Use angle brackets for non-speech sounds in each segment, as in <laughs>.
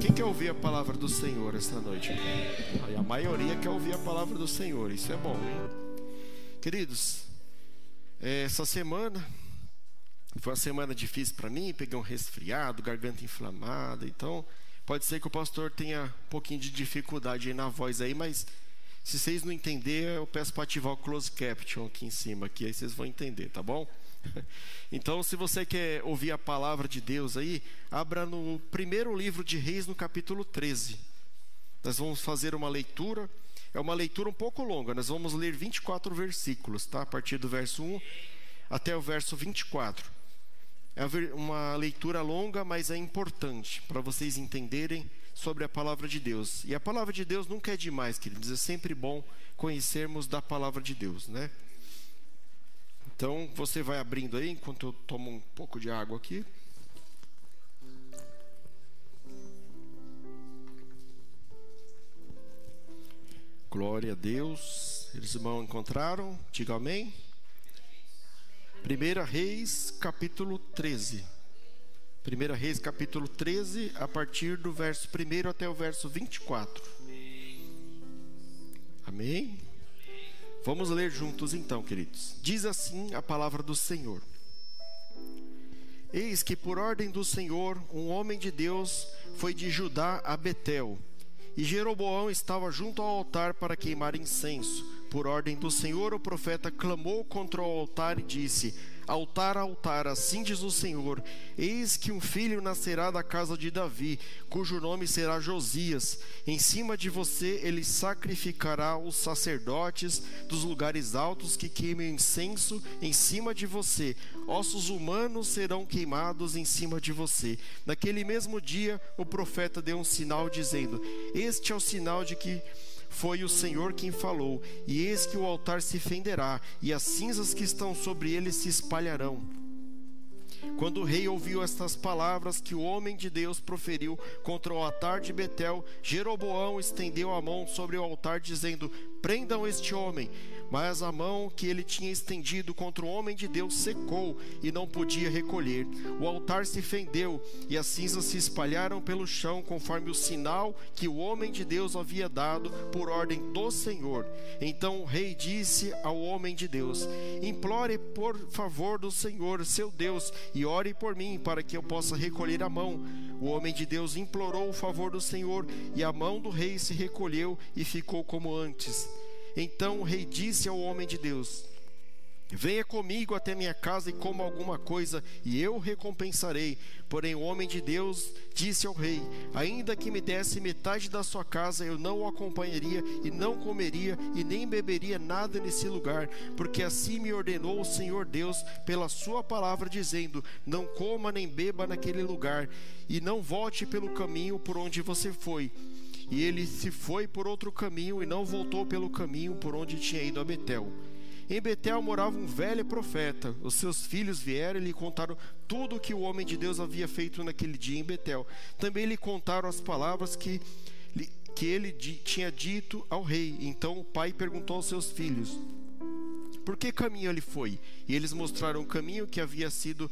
Quem quer ouvir a palavra do Senhor esta noite? Aí a maioria quer ouvir a palavra do Senhor, isso é bom, hein? Queridos, é, essa semana foi uma semana difícil para mim, peguei um resfriado, garganta inflamada, então pode ser que o pastor tenha um pouquinho de dificuldade aí na voz aí, mas se vocês não entenderem, eu peço para ativar o close caption aqui em cima, aqui, aí vocês vão entender, tá bom? <laughs> Então, se você quer ouvir a palavra de Deus aí, abra no primeiro livro de Reis, no capítulo 13. Nós vamos fazer uma leitura, é uma leitura um pouco longa, nós vamos ler 24 versículos, tá? A partir do verso 1 até o verso 24. É uma leitura longa, mas é importante para vocês entenderem sobre a palavra de Deus. E a palavra de Deus nunca é demais, queridos, é sempre bom conhecermos da palavra de Deus, né? Então, você vai abrindo aí enquanto eu tomo um pouco de água aqui. Glória a Deus. Eles irmãos encontraram? Diga amém. 1 Reis, capítulo 13. 1 Reis, capítulo 13, a partir do verso 1 até o verso 24. Amém? Vamos ler juntos então, queridos. Diz assim a palavra do Senhor: Eis que por ordem do Senhor, um homem de Deus foi de Judá a Betel, e Jeroboão estava junto ao altar para queimar incenso. Por ordem do Senhor, o profeta clamou contra o altar e disse: Altar, altar, assim diz o Senhor: Eis que um filho nascerá da casa de Davi, cujo nome será Josias. Em cima de você ele sacrificará os sacerdotes dos lugares altos que queimem incenso em cima de você. Ossos humanos serão queimados em cima de você. Naquele mesmo dia, o profeta deu um sinal dizendo: Este é o sinal de que foi o Senhor quem falou, e eis que o altar se fenderá, e as cinzas que estão sobre ele se espalharão. Quando o rei ouviu estas palavras que o homem de Deus proferiu contra o altar de Betel, Jeroboão estendeu a mão sobre o altar, dizendo: Prendam este homem. Mas a mão que ele tinha estendido contra o homem de Deus secou e não podia recolher. O altar se fendeu e as cinzas se espalharam pelo chão, conforme o sinal que o homem de Deus havia dado por ordem do Senhor. Então o rei disse ao homem de Deus: Implore por favor do Senhor, seu Deus, e ore por mim, para que eu possa recolher a mão. O homem de Deus implorou o favor do Senhor, e a mão do rei se recolheu e ficou como antes. Então o rei disse ao homem de Deus: Venha comigo até minha casa e coma alguma coisa, e eu recompensarei. Porém, o homem de Deus disse ao rei: Ainda que me desse metade da sua casa, eu não o acompanharia, e não comeria, e nem beberia nada nesse lugar, porque assim me ordenou o Senhor Deus pela sua palavra, dizendo: Não coma nem beba naquele lugar, e não volte pelo caminho por onde você foi. E ele se foi por outro caminho e não voltou pelo caminho por onde tinha ido a Betel. Em Betel morava um velho profeta. Os seus filhos vieram e lhe contaram tudo o que o homem de Deus havia feito naquele dia em Betel. Também lhe contaram as palavras que, que ele tinha dito ao rei. Então o pai perguntou aos seus filhos: Por que caminho ele foi? E eles mostraram o caminho que havia sido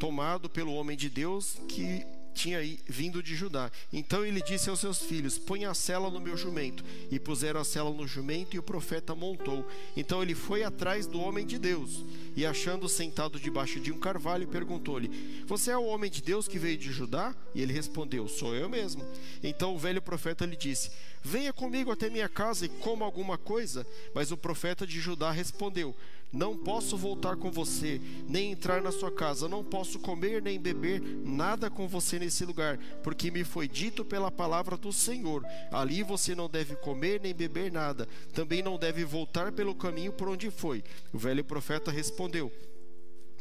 tomado pelo homem de Deus que tinha vindo de Judá. Então ele disse aos seus filhos: Põe a cela no meu jumento. E puseram a cela no jumento, e o profeta montou. Então ele foi atrás do homem de Deus, e achando sentado debaixo de um carvalho, perguntou-lhe: Você é o homem de Deus que veio de Judá? E ele respondeu: Sou eu mesmo. Então o velho profeta lhe disse: Venha comigo até minha casa e coma alguma coisa. Mas o profeta de Judá respondeu: não posso voltar com você, nem entrar na sua casa, não posso comer nem beber nada com você nesse lugar, porque me foi dito pela palavra do Senhor: ali você não deve comer nem beber nada, também não deve voltar pelo caminho por onde foi. O velho profeta respondeu: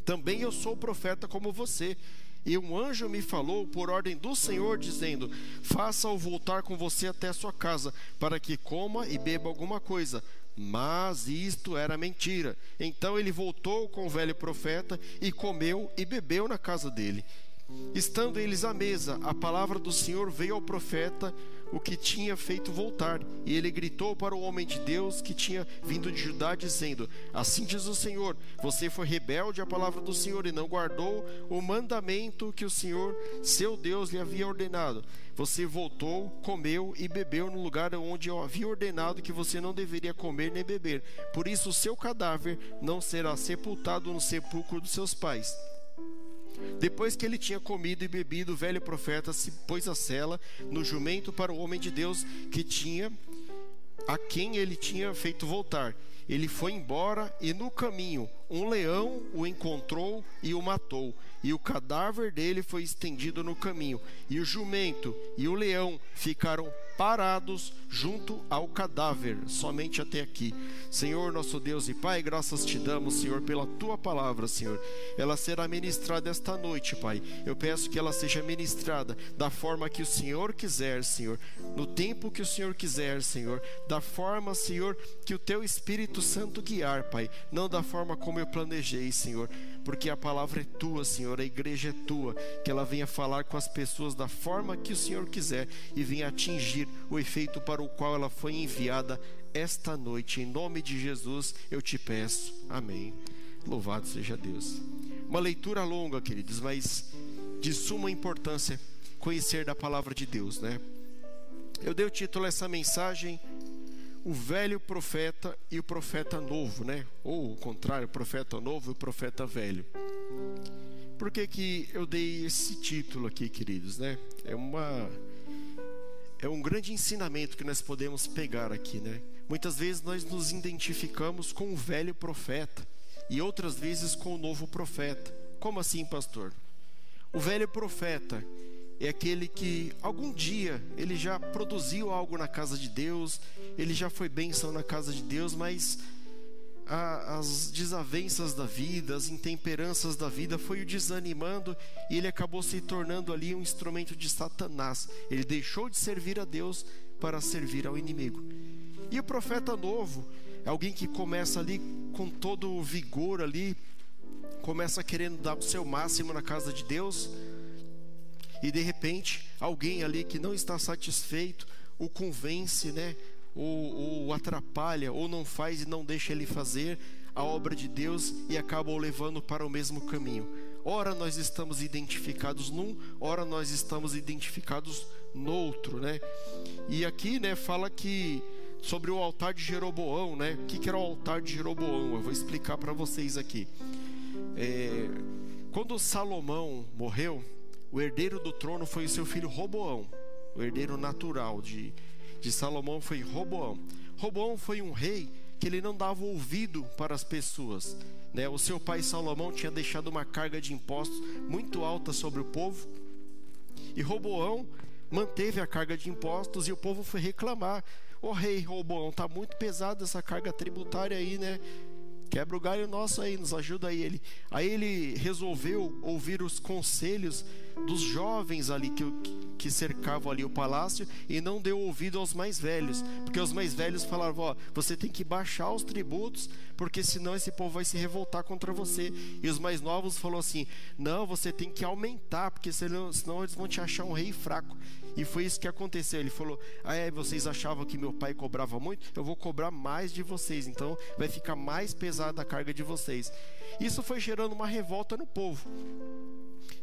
Também eu sou profeta como você. E um anjo me falou por ordem do Senhor, dizendo: Faça-o voltar com você até a sua casa, para que coma e beba alguma coisa. Mas isto era mentira. Então ele voltou com o velho profeta e comeu e bebeu na casa dele. Estando eles à mesa, a palavra do Senhor veio ao profeta o que tinha feito voltar. E ele gritou para o homem de Deus que tinha vindo de Judá, dizendo: Assim diz o Senhor: Você foi rebelde à palavra do Senhor e não guardou o mandamento que o Senhor, seu Deus, lhe havia ordenado. Você voltou, comeu e bebeu no lugar onde eu havia ordenado que você não deveria comer nem beber. Por isso, o seu cadáver não será sepultado no sepulcro dos seus pais. Depois que ele tinha comido e bebido, o velho profeta se pôs a cela no jumento para o homem de Deus que tinha a quem ele tinha feito voltar. Ele foi embora e no caminho um leão o encontrou e o matou. E o cadáver dele foi estendido no caminho. E o jumento e o leão ficaram parados junto ao cadáver, somente até aqui. Senhor, nosso Deus e Pai, graças te damos, Senhor, pela tua palavra, Senhor. Ela será ministrada esta noite, Pai. Eu peço que ela seja ministrada da forma que o Senhor quiser, Senhor, no tempo que o Senhor quiser, Senhor, da forma, Senhor, que o teu Espírito Santo guiar, Pai, não da forma como eu planejei, Senhor porque a palavra é tua, Senhor, a igreja é tua, que ela venha falar com as pessoas da forma que o Senhor quiser e venha atingir o efeito para o qual ela foi enviada esta noite. Em nome de Jesus eu te peço. Amém. Louvado seja Deus. Uma leitura longa, queridos, mas de suma importância conhecer da palavra de Deus, né? Eu dei o título a essa mensagem o velho profeta e o profeta novo, né? Ou o contrário, o profeta novo e o profeta velho. Por que, que eu dei esse título aqui, queridos, né? É uma é um grande ensinamento que nós podemos pegar aqui, né? Muitas vezes nós nos identificamos com o velho profeta e outras vezes com o novo profeta. Como assim, pastor? O velho profeta é aquele que algum dia ele já produziu algo na casa de Deus, ele já foi bênção na casa de Deus, mas a, as desavenças da vida, as intemperanças da vida foi o desanimando e ele acabou se tornando ali um instrumento de Satanás. Ele deixou de servir a Deus para servir ao inimigo. E o profeta novo é alguém que começa ali com todo o vigor ali, começa querendo dar o seu máximo na casa de Deus e de repente alguém ali que não está satisfeito o convence, né? Ou, ou atrapalha, ou não faz e não deixa ele fazer a obra de Deus e acaba o levando para o mesmo caminho. Ora nós estamos identificados num, ora nós estamos identificados no outro, né? E aqui, né, fala que sobre o altar de Jeroboão, né? O que, que era o altar de Jeroboão? Eu vou explicar para vocês aqui. É, quando Salomão morreu, o herdeiro do trono foi o seu filho Roboão. O herdeiro natural de, de Salomão foi Roboão. Roboão foi um rei que ele não dava ouvido para as pessoas. Né? O seu pai Salomão tinha deixado uma carga de impostos muito alta sobre o povo. E Roboão manteve a carga de impostos e o povo foi reclamar. Oh, rei Roboão, tá muito pesada essa carga tributária aí, né? Quebra o galho nosso aí, nos ajuda aí. Ele, aí ele resolveu ouvir os conselhos dos jovens ali que, que cercavam ali o palácio e não deu ouvido aos mais velhos, porque os mais velhos falavam: ó, você tem que baixar os tributos, porque senão esse povo vai se revoltar contra você. E os mais novos falou assim: não, você tem que aumentar, porque senão, senão eles vão te achar um rei fraco. E foi isso que aconteceu. Ele falou: Ah, é, vocês achavam que meu pai cobrava muito? Eu vou cobrar mais de vocês. Então vai ficar mais pesada a carga de vocês. Isso foi gerando uma revolta no povo.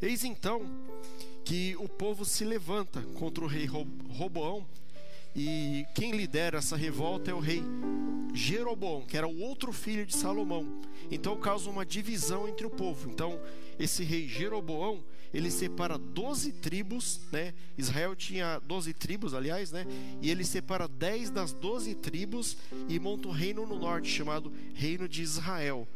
Eis então que o povo se levanta contra o rei Roboão. E quem lidera essa revolta é o rei Jeroboão, que era o outro filho de Salomão. Então causa uma divisão entre o povo. Então, esse rei Jeroboão, ele separa 12 tribos, né? Israel tinha 12 tribos, aliás, né? E ele separa 10 das 12 tribos e monta um reino no norte chamado Reino de Israel.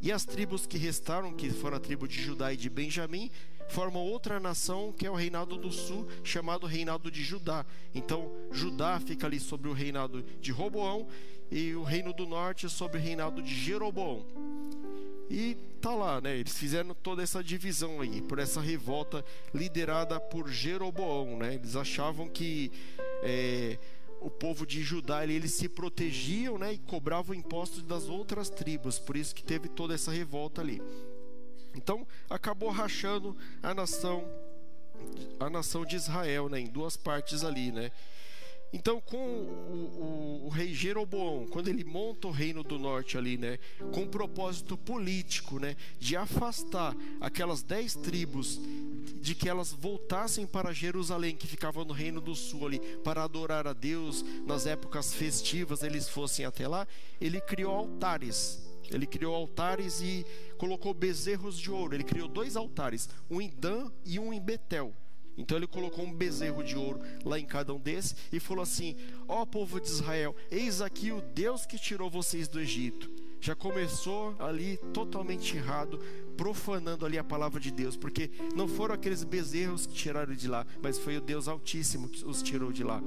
E as tribos que restaram, que foram a tribo de Judá e de Benjamim, formam outra nação que é o reinado do sul, chamado reinado de Judá. Então, Judá fica ali sobre o reinado de Roboão e o reino do norte sobre o reinado de Jeroboão. E tá lá, né? Eles fizeram toda essa divisão aí, por essa revolta liderada por Jeroboão, né? Eles achavam que é, o povo de Judá eles se protegiam, né? E cobravam impostos das outras tribos, por isso que teve toda essa revolta ali. Então acabou rachando a nação a nação de Israel, né, em duas partes ali, né? Então, com o, o, o, rei Jeroboão, quando ele monta o reino do norte ali, né, com um propósito político, né, de afastar aquelas dez tribos, de que elas voltassem para Jerusalém, que ficava no reino do sul ali, para adorar a Deus nas épocas festivas, eles fossem até lá, ele criou altares. Ele criou altares e colocou bezerros de ouro. Ele criou dois altares, um em Dan e um em Betel. Então ele colocou um bezerro de ouro lá em cada um desses e falou assim: Ó oh, povo de Israel, eis aqui o Deus que tirou vocês do Egito. Já começou ali totalmente errado, profanando ali a palavra de Deus, porque não foram aqueles bezerros que tiraram de lá, mas foi o Deus Altíssimo que os tirou de lá.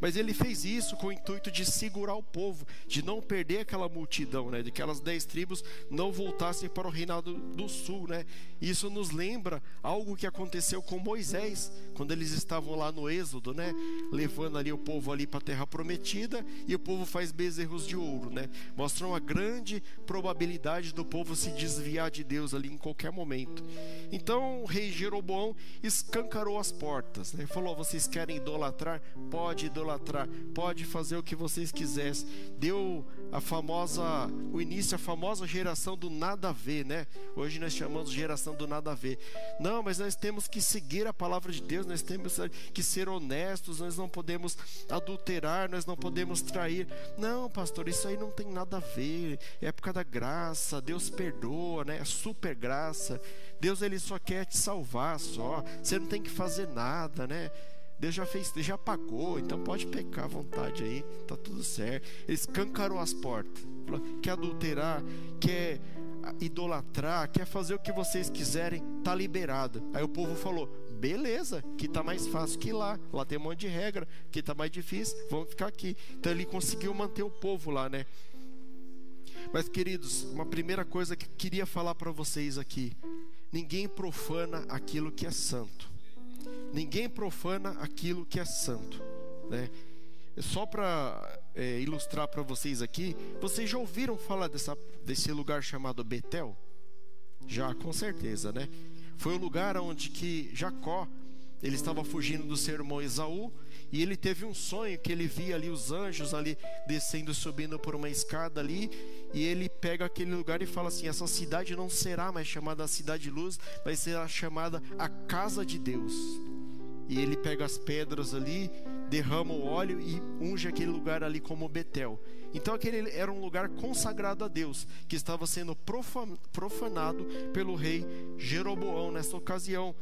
Mas ele fez isso com o intuito de segurar o povo, de não perder aquela multidão, né? De que aquelas dez tribos não voltassem para o reinado do sul, né? Isso nos lembra algo que aconteceu com Moisés, quando eles estavam lá no Êxodo, né? Levando ali o povo ali para a terra prometida e o povo faz bezerros de ouro, né? Mostra uma grande probabilidade do povo se desviar de Deus ali em qualquer momento. Então o rei Jeroboão escancarou as portas, né? Falou: "Vocês querem idolatrar? Pode idolatrar idolatrar, pode fazer o que vocês quisessem. Deu a famosa, o início, a famosa geração do nada a ver, né? Hoje nós chamamos geração do nada a ver. Não, mas nós temos que seguir a palavra de Deus, nós temos que ser honestos, nós não podemos adulterar, nós não podemos trair. Não, pastor, isso aí não tem nada a ver. É época da graça, Deus perdoa, né? É super graça. Deus ele só quer te salvar só. Você não tem que fazer nada, né? Deus já fez, já pagou, então pode pecar à vontade aí, tá tudo certo. Ele escancarou as portas. Falou, quer adulterar, quer idolatrar, quer fazer o que vocês quiserem, tá liberado. Aí o povo falou: beleza, que tá mais fácil que lá. Lá tem um monte de regra, que tá mais difícil, vamos ficar aqui. Então ele conseguiu manter o povo lá, né? Mas queridos, uma primeira coisa que queria falar para vocês aqui: ninguém profana aquilo que é santo. Ninguém profana aquilo que é santo, né? Só para é, ilustrar para vocês aqui, vocês já ouviram falar dessa, desse lugar chamado Betel? Já, com certeza, né? Foi o lugar onde que Jacó ele estava fugindo do seu irmão Esaú e ele teve um sonho que ele via ali os anjos ali descendo, subindo por uma escada ali e ele pega aquele lugar e fala assim: essa cidade não será mais chamada a cidade de luz, mas será chamada a casa de Deus e ele pega as pedras ali, derrama o óleo e unge aquele lugar ali como Betel. Então aquele era um lugar consagrado a Deus, que estava sendo profanado pelo rei Jeroboão nessa ocasião,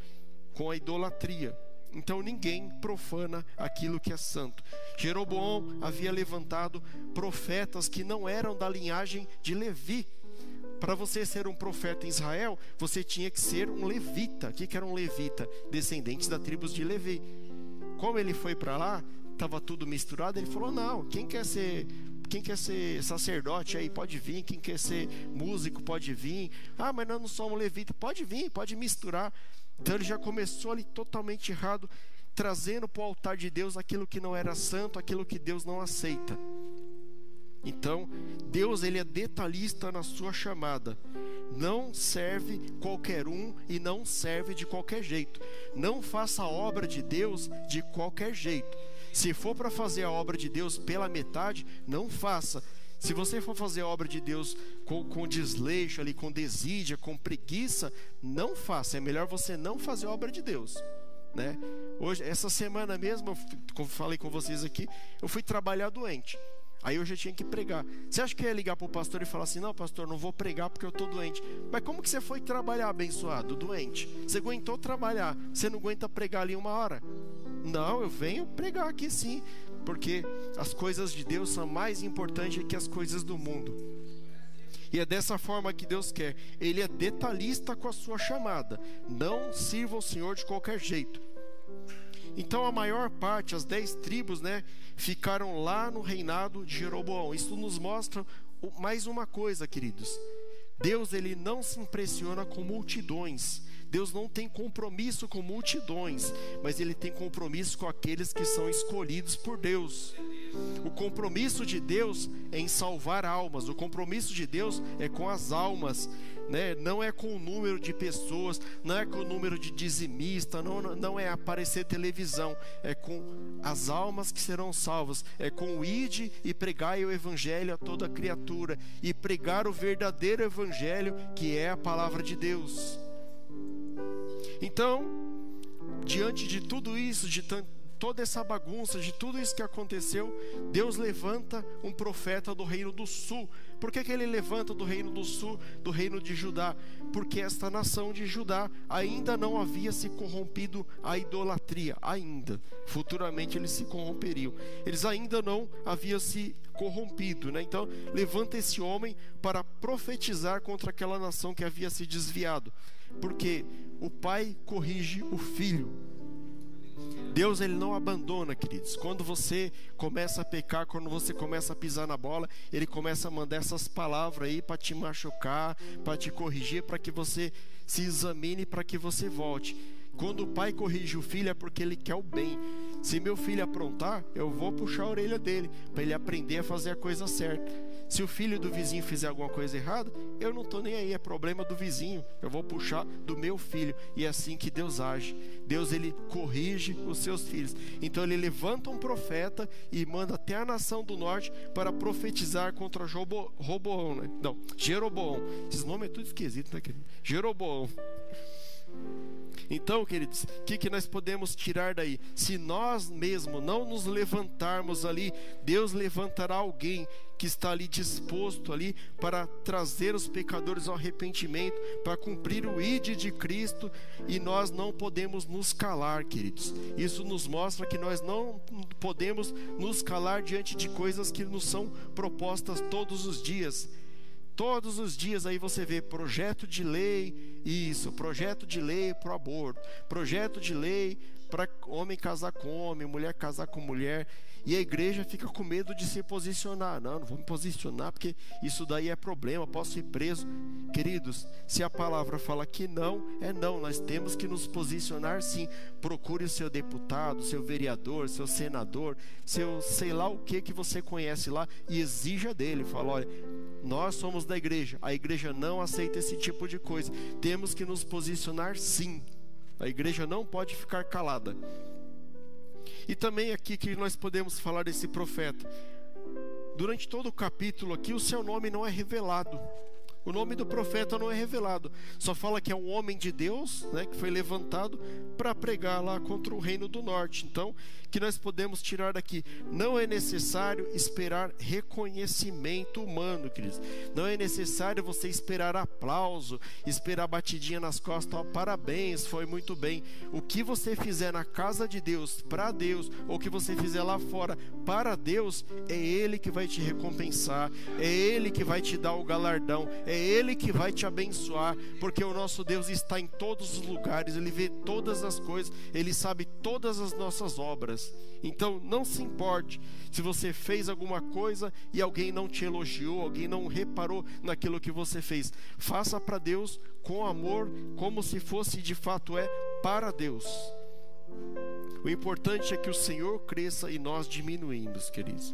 com a idolatria. Então ninguém profana aquilo que é santo. Jeroboão havia levantado profetas que não eram da linhagem de Levi, para você ser um profeta em Israel, você tinha que ser um levita. O que, era um levita? Descendentes da tribos de Levi. Como ele foi para lá, estava tudo misturado. Ele falou: Não, quem quer ser quem quer ser sacerdote aí pode vir, quem quer ser músico pode vir. Ah, mas nós não somos levita, pode vir, pode misturar. Então ele já começou ali totalmente errado, trazendo para o altar de Deus aquilo que não era santo, aquilo que Deus não aceita. Então, Deus ele é detalhista na sua chamada. Não serve qualquer um e não serve de qualquer jeito. Não faça a obra de Deus de qualquer jeito. Se for para fazer a obra de Deus pela metade, não faça. Se você for fazer a obra de Deus com, com desleixo ali, com desídia, com preguiça, não faça. É melhor você não fazer a obra de Deus, né? Hoje, essa semana mesmo, eu falei com vocês aqui, eu fui trabalhar doente. Aí eu já tinha que pregar. Você acha que eu ia ligar para o pastor e falar assim: Não, pastor, não vou pregar porque eu estou doente. Mas como que você foi trabalhar abençoado, doente? Você aguentou trabalhar, você não aguenta pregar ali uma hora? Não, eu venho pregar aqui sim, porque as coisas de Deus são mais importantes que as coisas do mundo. E é dessa forma que Deus quer. Ele é detalhista com a sua chamada. Não sirva o Senhor de qualquer jeito. Então a maior parte, as dez tribos, né, ficaram lá no reinado de Jeroboão. Isso nos mostra mais uma coisa, queridos. Deus ele não se impressiona com multidões. Deus não tem compromisso com multidões, mas ele tem compromisso com aqueles que são escolhidos por Deus. O compromisso de Deus é em salvar almas, o compromisso de Deus é com as almas, né? não é com o número de pessoas, não é com o número de dizimista, não, não é aparecer televisão, é com as almas que serão salvas, é com o ide e pregai o evangelho a toda criatura e pregar o verdadeiro evangelho que é a palavra de Deus. Então, diante de tudo isso, de toda essa bagunça, de tudo isso que aconteceu, Deus levanta um profeta do reino do sul. Por que, que ele levanta do reino do sul, do reino de Judá? Porque esta nação de Judá ainda não havia se corrompido a idolatria, ainda. Futuramente eles se corromperiam. Eles ainda não haviam se corrompido, né? Então, levanta esse homem para profetizar contra aquela nação que havia se desviado. Porque o pai corrige o filho. Deus ele não abandona, queridos. Quando você começa a pecar, quando você começa a pisar na bola, ele começa a mandar essas palavras aí para te machucar, para te corrigir, para que você se examine, para que você volte. Quando o pai corrige o filho é porque ele quer o bem. Se meu filho aprontar, eu vou puxar a orelha dele para ele aprender a fazer a coisa certa. Se o filho do vizinho fizer alguma coisa errada, eu não estou nem aí, é problema do vizinho. Eu vou puxar do meu filho. E é assim que Deus age. Deus ele corrige os seus filhos. Então ele levanta um profeta e manda até a nação do norte para profetizar contra Jobo, Roboão, né? Não, Jeroboão. Esse nome é tudo esquisito, né, querido? Jeroboão. Então, queridos, o que, que nós podemos tirar daí? Se nós mesmos não nos levantarmos ali, Deus levantará alguém que está ali disposto ali para trazer os pecadores ao arrependimento, para cumprir o ide de Cristo, e nós não podemos nos calar, queridos. Isso nos mostra que nós não podemos nos calar diante de coisas que nos são propostas todos os dias. Todos os dias aí você vê projeto de lei, isso, projeto de lei para o aborto, projeto de lei para homem casar com homem, mulher casar com mulher. E a igreja fica com medo de se posicionar. Não, não vou me posicionar porque isso daí é problema, posso ir preso. Queridos, se a palavra fala que não, é não. Nós temos que nos posicionar sim. Procure o seu deputado, seu vereador, seu senador, seu sei lá o que que você conhece lá e exija dele. Fala, olha, nós somos da igreja. A igreja não aceita esse tipo de coisa. Temos que nos posicionar sim. A igreja não pode ficar calada. E também aqui que nós podemos falar desse profeta. Durante todo o capítulo aqui, o seu nome não é revelado. O nome do profeta não é revelado, só fala que é um homem de Deus, né, que foi levantado para pregar lá contra o reino do norte. Então, que nós podemos tirar daqui, não é necessário esperar reconhecimento humano, queridos. Não é necessário você esperar aplauso, esperar batidinha nas costas, oh, parabéns, foi muito bem. O que você fizer na casa de Deus, para Deus, ou o que você fizer lá fora, para Deus, é ele que vai te recompensar, é ele que vai te dar o galardão, é Ele que vai te abençoar, porque o nosso Deus está em todos os lugares, Ele vê todas as coisas, Ele sabe todas as nossas obras. Então não se importe se você fez alguma coisa e alguém não te elogiou, alguém não reparou naquilo que você fez. Faça para Deus com amor, como se fosse de fato é para Deus. O importante é que o Senhor cresça e nós diminuímos, queridos.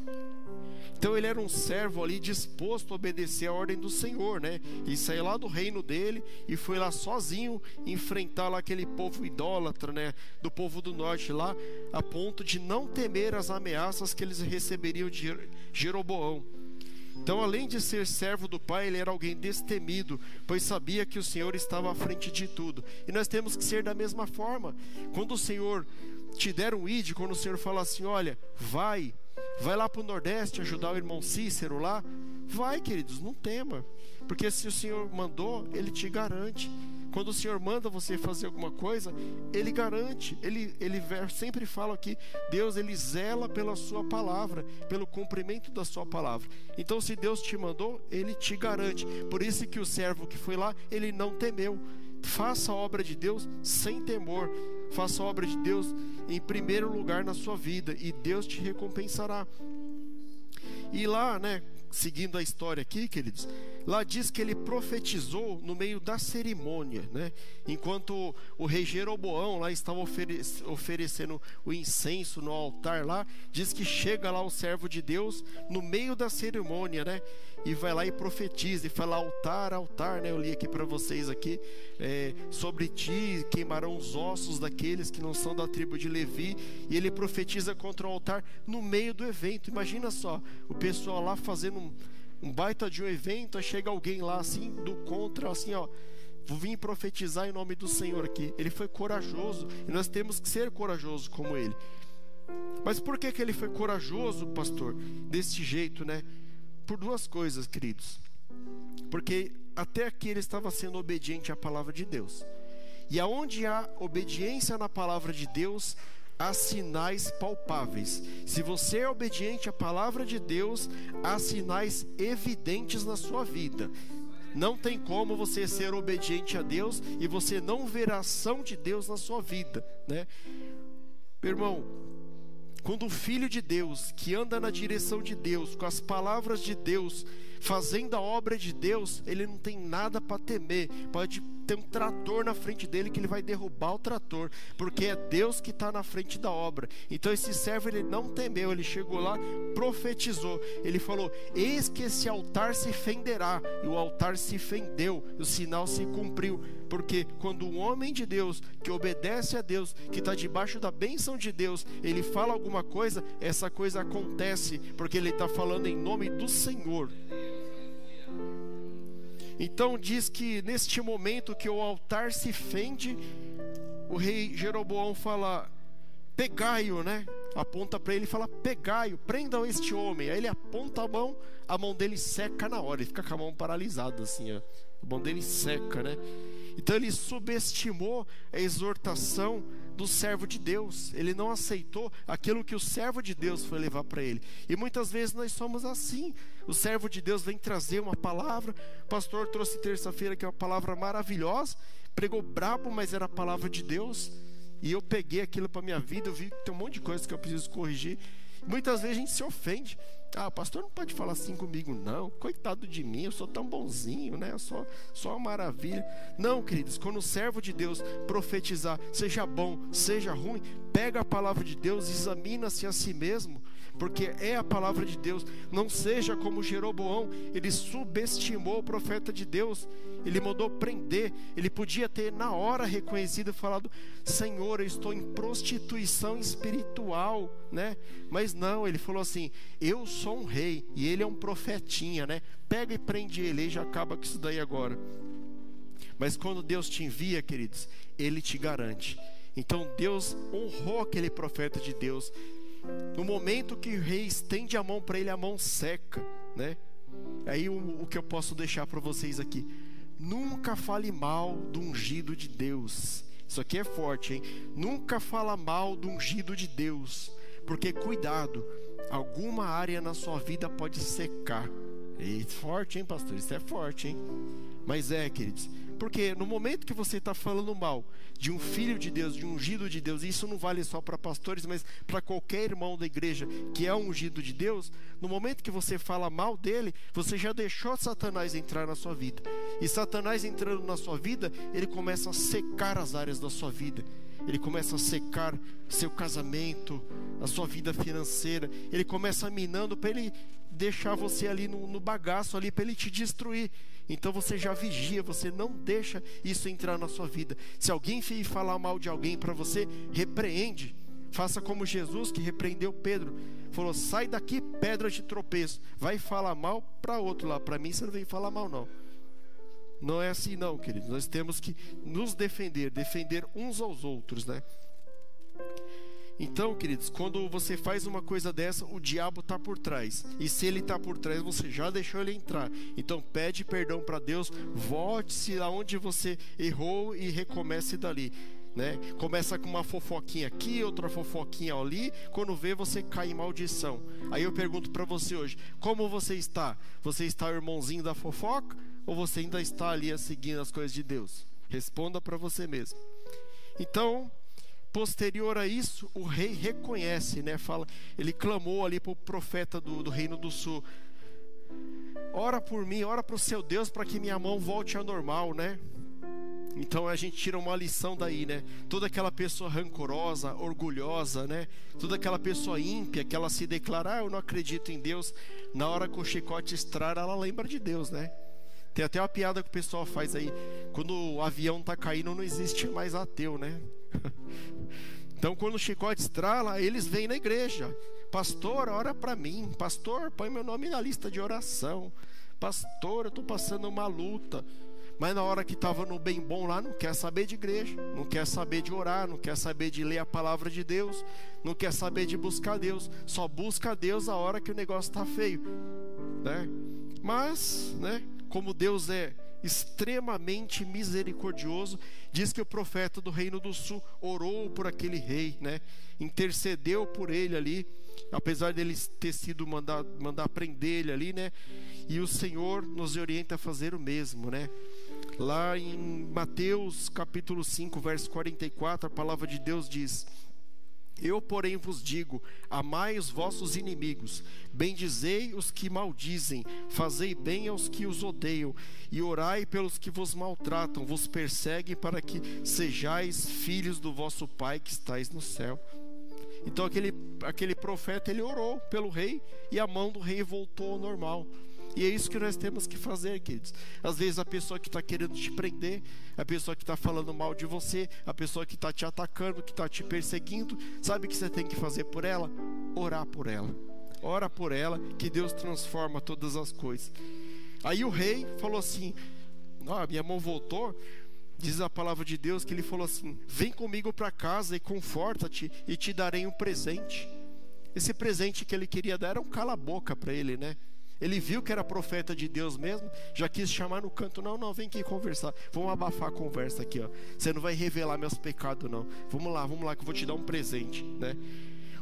Então ele era um servo ali disposto a obedecer a ordem do Senhor, né? E saiu lá do reino dele e foi lá sozinho enfrentar lá aquele povo idólatra, né? Do povo do norte lá, a ponto de não temer as ameaças que eles receberiam de Jeroboão. Então, além de ser servo do Pai, ele era alguém destemido, pois sabia que o Senhor estava à frente de tudo. E nós temos que ser da mesma forma. Quando o Senhor te der um id, quando o Senhor fala assim: olha, vai, Vai lá para o Nordeste ajudar o irmão Cícero lá? Vai, queridos, não tema. Porque se o Senhor mandou, Ele te garante. Quando o Senhor manda você fazer alguma coisa, Ele garante. Ele, ele sempre fala aqui, Deus ele zela pela sua palavra, pelo cumprimento da sua palavra. Então, se Deus te mandou, Ele te garante. Por isso que o servo que foi lá, ele não temeu. Faça a obra de Deus sem temor. Faça a obra de Deus em primeiro lugar na sua vida e Deus te recompensará. E lá, né, seguindo a história aqui, queridos, Lá diz que ele profetizou no meio da cerimônia, né? Enquanto o rei Jeroboão lá estava ofere oferecendo o incenso no altar lá, diz que chega lá o servo de Deus no meio da cerimônia, né? E vai lá e profetiza e fala altar, altar, né? Eu li aqui para vocês aqui é, sobre ti queimarão os ossos daqueles que não são da tribo de Levi e ele profetiza contra o altar no meio do evento. Imagina só o pessoal lá fazendo um um baita de um evento, chega alguém lá assim, do contra, assim, ó. Vou vir profetizar em nome do Senhor aqui. Ele foi corajoso e nós temos que ser corajosos como ele. Mas por que, que ele foi corajoso, pastor? Desse jeito, né? Por duas coisas, queridos. Porque até aqui ele estava sendo obediente à palavra de Deus. E aonde há obediência na palavra de Deus, há sinais palpáveis. Se você é obediente à palavra de Deus, há sinais evidentes na sua vida. Não tem como você ser obediente a Deus e você não ver a ação de Deus na sua vida, né? Irmão, quando o filho de Deus, que anda na direção de Deus, com as palavras de Deus, fazendo a obra de Deus, ele não tem nada para temer. Pode ter um trator na frente dele que ele vai derrubar o trator, porque é Deus que está na frente da obra. Então esse servo ele não temeu, ele chegou lá, profetizou. Ele falou: Eis que esse altar se fenderá. E o altar se fendeu, o sinal se cumpriu. Porque quando um homem de Deus, que obedece a Deus, que está debaixo da bênção de Deus, ele fala alguma coisa, essa coisa acontece, porque ele está falando em nome do Senhor. Então diz que neste momento que o altar se fende, o rei Jeroboão fala: pegai-o, né? Aponta para ele e fala: pegai-o, prendam este homem. Aí ele aponta a mão, a mão dele seca na hora, ele fica com a mão paralisada assim, ó. A mão dele seca, né? Então ele subestimou a exortação do servo de Deus. Ele não aceitou aquilo que o servo de Deus foi levar para ele. E muitas vezes nós somos assim. O servo de Deus vem trazer uma palavra. O pastor trouxe terça-feira que é uma palavra maravilhosa. Pregou brabo, mas era a palavra de Deus. E eu peguei aquilo para minha vida, eu vi que tem um monte de coisa que eu preciso corrigir. Muitas vezes a gente se ofende. Ah, pastor não pode falar assim comigo, não. Coitado de mim, eu sou tão bonzinho, né? Eu sou só uma maravilha. Não, queridos, quando o servo de Deus profetizar, seja bom, seja ruim, pega a palavra de Deus, examina-se a si mesmo porque é a palavra de Deus. Não seja como Jeroboão, ele subestimou o profeta de Deus, ele mandou prender. Ele podia ter na hora reconhecido e falado: Senhor, eu estou em prostituição espiritual, né? Mas não, ele falou assim: Eu sou um rei e ele é um profetinha, né? Pega e prende ele e já acaba com isso daí agora. Mas quando Deus te envia, queridos, ele te garante. Então Deus honrou aquele profeta de Deus no momento que o rei estende a mão para ele, a mão seca, né? Aí o, o que eu posso deixar para vocês aqui: nunca fale mal do ungido de Deus. Isso aqui é forte, hein? Nunca fala mal do ungido de Deus, porque cuidado, alguma área na sua vida pode secar. E forte, hein, pastor? Isso é forte, hein? Mas é, queridos. Porque no momento que você está falando mal de um filho de Deus, de um ungido de Deus, e isso não vale só para pastores, mas para qualquer irmão da igreja que é ungido de Deus, no momento que você fala mal dele, você já deixou Satanás entrar na sua vida. E Satanás entrando na sua vida, ele começa a secar as áreas da sua vida. Ele começa a secar seu casamento, a sua vida financeira. Ele começa minando para ele deixar você ali no, no bagaço ali para ele te destruir. Então você já vigia, você não deixa isso entrar na sua vida. Se alguém falar mal de alguém para você, repreende. Faça como Jesus que repreendeu Pedro. Falou: sai daqui, pedra de tropeço. Vai falar mal para outro lá. Para mim você não vem falar mal, não. Não é assim, não, queridos. Nós temos que nos defender, defender uns aos outros, né? Então, queridos, quando você faz uma coisa dessa, o diabo está por trás. E se ele está por trás, você já deixou ele entrar. Então, pede perdão para Deus, volte-se aonde você errou e recomece dali. Né? Começa com uma fofoquinha aqui, outra fofoquinha ali. Quando vê, você cai em maldição. Aí eu pergunto para você hoje: como você está? Você está o irmãozinho da fofoca ou você ainda está ali seguindo as coisas de Deus? Responda para você mesmo. Então, Posterior a isso, o rei reconhece, né? Fala, ele clamou ali para o profeta do, do reino do sul: ora por mim, ora para o seu Deus para que minha mão volte ao normal, né? Então a gente tira uma lição daí, né? Toda aquela pessoa rancorosa, orgulhosa, né? Toda aquela pessoa ímpia que ela se declara, ah, eu não acredito em Deus, na hora que o chicote estrar, ela lembra de Deus, né? Tem até uma piada que o pessoal faz aí, quando o avião tá caindo, não existe mais ateu, né? <laughs> então quando o chicote estrala, eles vêm na igreja. Pastor, ora para mim. Pastor, põe meu nome na lista de oração. Pastor, eu estou passando uma luta. Mas na hora que estava no bem bom lá, não quer saber de igreja, não quer saber de orar, não quer saber de ler a palavra de Deus, não quer saber de buscar Deus, só busca Deus a hora que o negócio está feio, né? Mas, né? Como Deus é extremamente misericordioso, diz que o profeta do reino do sul orou por aquele rei, né? Intercedeu por ele ali apesar dele ter sido mandar, mandar prender ele ali, né? E o Senhor nos orienta a fazer o mesmo, né? Lá em Mateus capítulo 5, verso 44, a palavra de Deus diz: eu, porém, vos digo: amai os vossos inimigos, bendizei os que maldizem, fazei bem aos que os odeiam, e orai pelos que vos maltratam, vos perseguem, para que sejais filhos do vosso Pai que estais no céu. Então aquele, aquele profeta ele orou pelo rei e a mão do rei voltou ao normal. E é isso que nós temos que fazer, queridos. Às vezes a pessoa que está querendo te prender, a pessoa que está falando mal de você, a pessoa que está te atacando, que está te perseguindo, sabe o que você tem que fazer por ela? Orar por ela. Ora por ela, que Deus transforma todas as coisas. Aí o rei falou assim: ah, minha mão voltou, Diz a palavra de Deus que ele falou assim: Vem comigo para casa e conforta-te e te darei um presente. Esse presente que ele queria dar era um cala-boca para ele, né? Ele viu que era profeta de Deus mesmo, já quis chamar no canto: Não, não, vem aqui conversar. Vamos abafar a conversa aqui, ó. Você não vai revelar meus pecados, não. Vamos lá, vamos lá, que eu vou te dar um presente, né?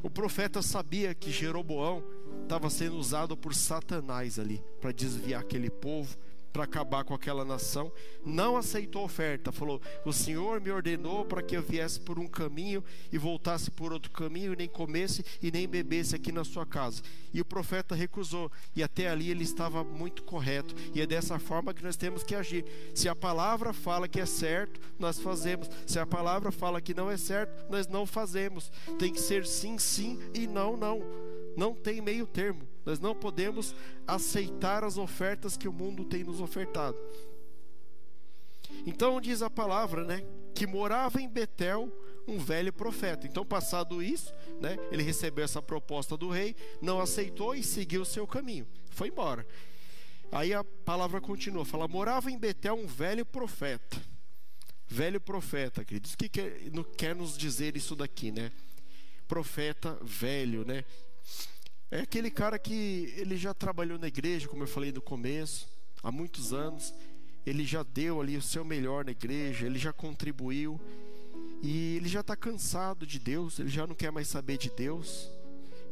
O profeta sabia que Jeroboão estava sendo usado por Satanás ali para desviar aquele povo para acabar com aquela nação, não aceitou a oferta, falou: O Senhor me ordenou para que eu viesse por um caminho e voltasse por outro caminho, e nem comesse e nem bebesse aqui na sua casa. E o profeta recusou, e até ali ele estava muito correto, e é dessa forma que nós temos que agir. Se a palavra fala que é certo, nós fazemos, se a palavra fala que não é certo, nós não fazemos. Tem que ser sim, sim e não, não. Não tem meio termo. Nós não podemos aceitar as ofertas que o mundo tem nos ofertado. Então diz a palavra, né, que morava em Betel um velho profeta. Então, passado isso, né, ele recebeu essa proposta do rei, não aceitou e seguiu o seu caminho. Foi embora. Aí a palavra continua, fala: morava em Betel um velho profeta. Velho profeta, queridos. O que quer, quer nos dizer isso daqui, né? Profeta velho, né? É aquele cara que ele já trabalhou na igreja, como eu falei no começo, há muitos anos. Ele já deu ali o seu melhor na igreja, ele já contribuiu. E ele já está cansado de Deus, ele já não quer mais saber de Deus.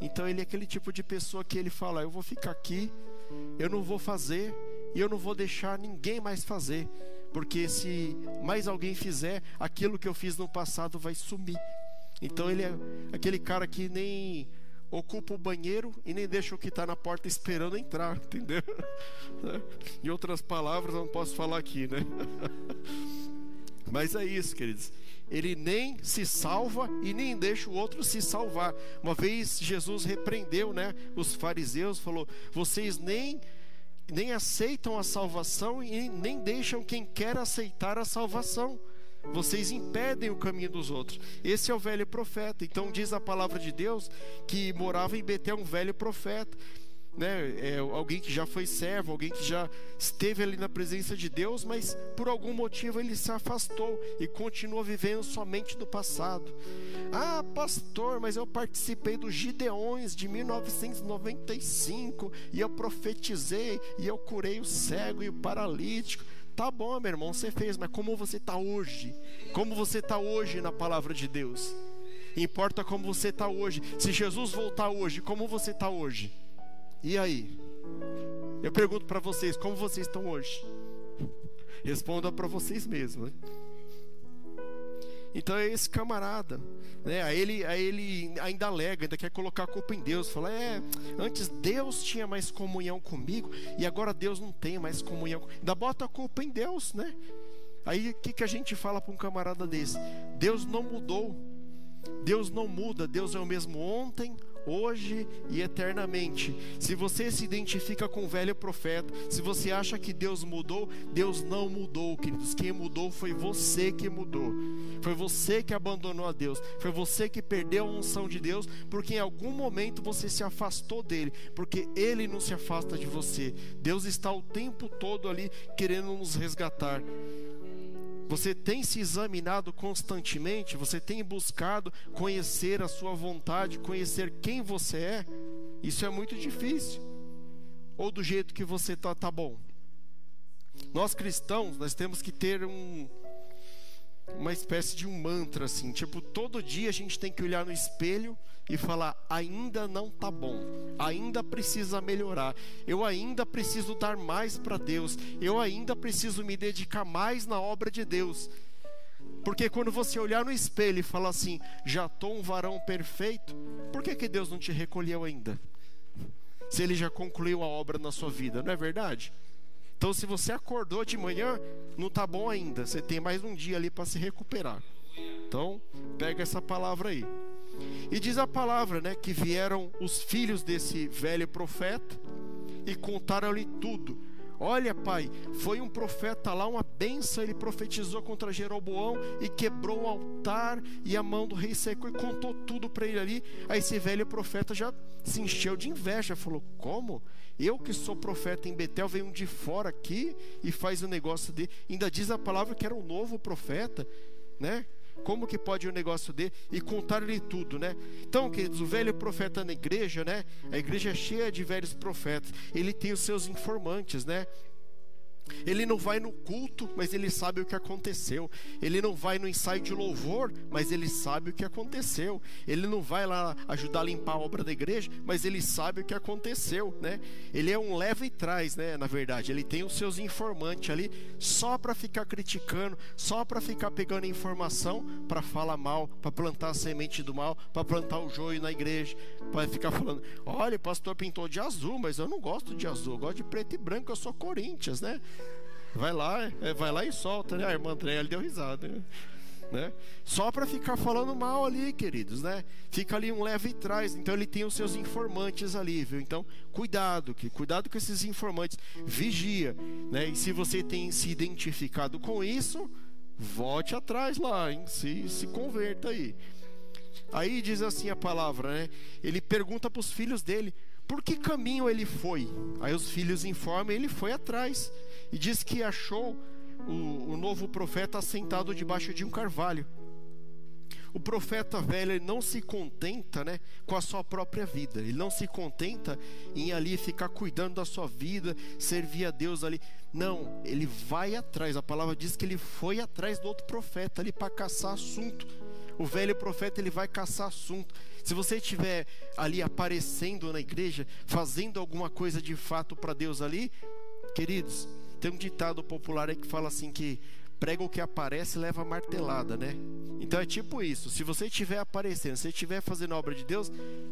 Então ele é aquele tipo de pessoa que ele fala: Eu vou ficar aqui, eu não vou fazer e eu não vou deixar ninguém mais fazer. Porque se mais alguém fizer, aquilo que eu fiz no passado vai sumir. Então ele é aquele cara que nem ocupa o banheiro e nem deixa o que está na porta esperando entrar, <laughs> entendeu? em outras palavras, eu não posso falar aqui, né? <laughs> Mas é isso, queridos. Ele nem se salva e nem deixa o outro se salvar. Uma vez Jesus repreendeu, né, os fariseus, falou: "Vocês nem nem aceitam a salvação e nem deixam quem quer aceitar a salvação." Vocês impedem o caminho dos outros. Esse é o velho profeta. Então diz a palavra de Deus que morava em Betel um velho profeta. Né? É, alguém que já foi servo, alguém que já esteve ali na presença de Deus, mas por algum motivo ele se afastou e continua vivendo somente do passado. Ah, pastor, mas eu participei dos Gideões de 1995 e eu profetizei e eu curei o cego e o paralítico. Tá bom, meu irmão, você fez, mas como você está hoje? Como você está hoje na palavra de Deus? Importa como você está hoje. Se Jesus voltar hoje, como você está hoje? E aí? Eu pergunto para vocês, como vocês estão hoje? Responda para vocês mesmos. Né? Então é esse camarada, né? Aí ele, aí ele ainda alega, ainda quer colocar a culpa em Deus. Fala, é, antes Deus tinha mais comunhão comigo e agora Deus não tem mais comunhão. Ainda bota a culpa em Deus, né? Aí o que, que a gente fala para um camarada desse? Deus não mudou. Deus não muda, Deus é o mesmo ontem, hoje e eternamente. Se você se identifica com o velho profeta, se você acha que Deus mudou, Deus não mudou, queridos. Quem mudou foi você que mudou. Foi você que abandonou a Deus. Foi você que perdeu a unção de Deus, porque em algum momento você se afastou dele, porque ele não se afasta de você. Deus está o tempo todo ali querendo nos resgatar. Você tem se examinado constantemente? Você tem buscado conhecer a sua vontade, conhecer quem você é? Isso é muito difícil. Ou do jeito que você está, tá bom. Nós cristãos, nós temos que ter um, uma espécie de um mantra assim, tipo, todo dia a gente tem que olhar no espelho e falar: ainda não tá bom, ainda precisa melhorar, eu ainda preciso dar mais para Deus, eu ainda preciso me dedicar mais na obra de Deus. Porque quando você olhar no espelho e falar assim, já estou um varão perfeito, por que, que Deus não te recolheu ainda? Se Ele já concluiu a obra na sua vida, não é verdade? Então, se você acordou de manhã, não está bom ainda. Você tem mais um dia ali para se recuperar. Então, pega essa palavra aí. E diz a palavra, né, que vieram os filhos desse velho profeta e contaram-lhe tudo. Olha, pai, foi um profeta lá, uma benção, ele profetizou contra Jeroboão e quebrou o altar e a mão do rei secou e contou tudo para ele ali. Aí esse velho profeta já se encheu de inveja, falou: Como? Eu que sou profeta em Betel, venho um de fora aqui e faz o um negócio dele. Ainda diz a palavra que era um novo profeta, né? Como que pode um negócio de e contar-lhe tudo, né? Então, queridos, o velho profeta na igreja, né? A igreja é cheia de velhos profetas. Ele tem os seus informantes, né? Ele não vai no culto, mas ele sabe o que aconteceu. Ele não vai no ensaio de louvor, mas ele sabe o que aconteceu. Ele não vai lá ajudar a limpar a obra da igreja, mas ele sabe o que aconteceu, né? Ele é um leva e traz, né? Na verdade, ele tem os seus informantes ali só para ficar criticando, só para ficar pegando informação para falar mal, para plantar a semente do mal, para plantar o joio na igreja, para ficar falando: "Olha, o pastor pintou de azul, mas eu não gosto de azul, eu gosto de preto e branco, eu sou Corinthians, né?" Vai lá, é, vai lá e solta, né? A irmã Andréia deu risada, né? né? Só para ficar falando mal ali, queridos, né? Fica ali um leve e traz. Então ele tem os seus informantes ali, viu? Então cuidado, que cuidado com esses informantes, vigia, né? E se você tem se identificado com isso, volte atrás lá, hein? Se se converta aí. Aí diz assim a palavra, né? Ele pergunta para os filhos dele: por que caminho ele foi? Aí os filhos informam, ele foi atrás e diz que achou o, o novo profeta sentado debaixo de um carvalho. O profeta velho não se contenta né, com a sua própria vida, ele não se contenta em ali ficar cuidando da sua vida, servir a Deus ali. Não, ele vai atrás. A palavra diz que ele foi atrás do outro profeta ali para caçar assunto. O velho profeta ele vai caçar assunto. Se você estiver ali aparecendo na igreja, fazendo alguma coisa de fato para Deus ali, queridos, tem um ditado popular aí que fala assim que prega o que aparece leva martelada, né? Então é tipo isso. Se você estiver aparecendo, se estiver fazendo obra de Deus,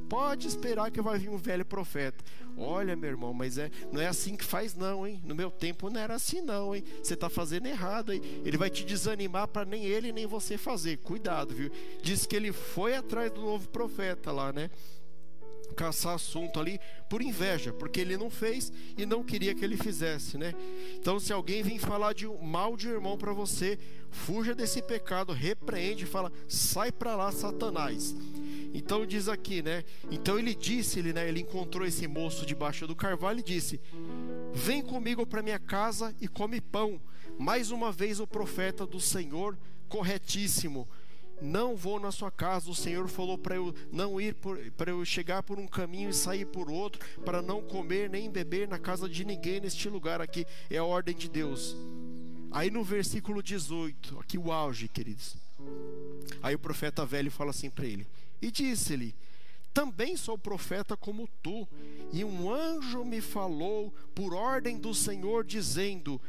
pode esperar que vai vir um velho profeta. Olha, meu irmão, mas é, não é assim que faz não, hein? No meu tempo não era assim não, hein? Você está fazendo errado, hein? Ele vai te desanimar para nem ele nem você fazer. Cuidado, viu? Diz que ele foi atrás do novo profeta lá, né? Caçar assunto ali por inveja, porque ele não fez e não queria que ele fizesse, né? Então, se alguém vir falar de mal de um irmão para você, fuja desse pecado, repreende fala: sai para lá, Satanás. Então diz aqui, né? Então ele disse, ele, né? Ele encontrou esse moço debaixo do carvalho e disse: Vem comigo para minha casa e come pão. Mais uma vez o profeta do Senhor, corretíssimo não vou na sua casa. O Senhor falou para eu não ir para eu chegar por um caminho e sair por outro, para não comer nem beber na casa de ninguém neste lugar aqui. É a ordem de Deus. Aí no versículo 18, aqui o auge, queridos. Aí o profeta velho fala assim para ele: E disse-lhe: Também sou profeta como tu, e um anjo me falou por ordem do Senhor, dizendo: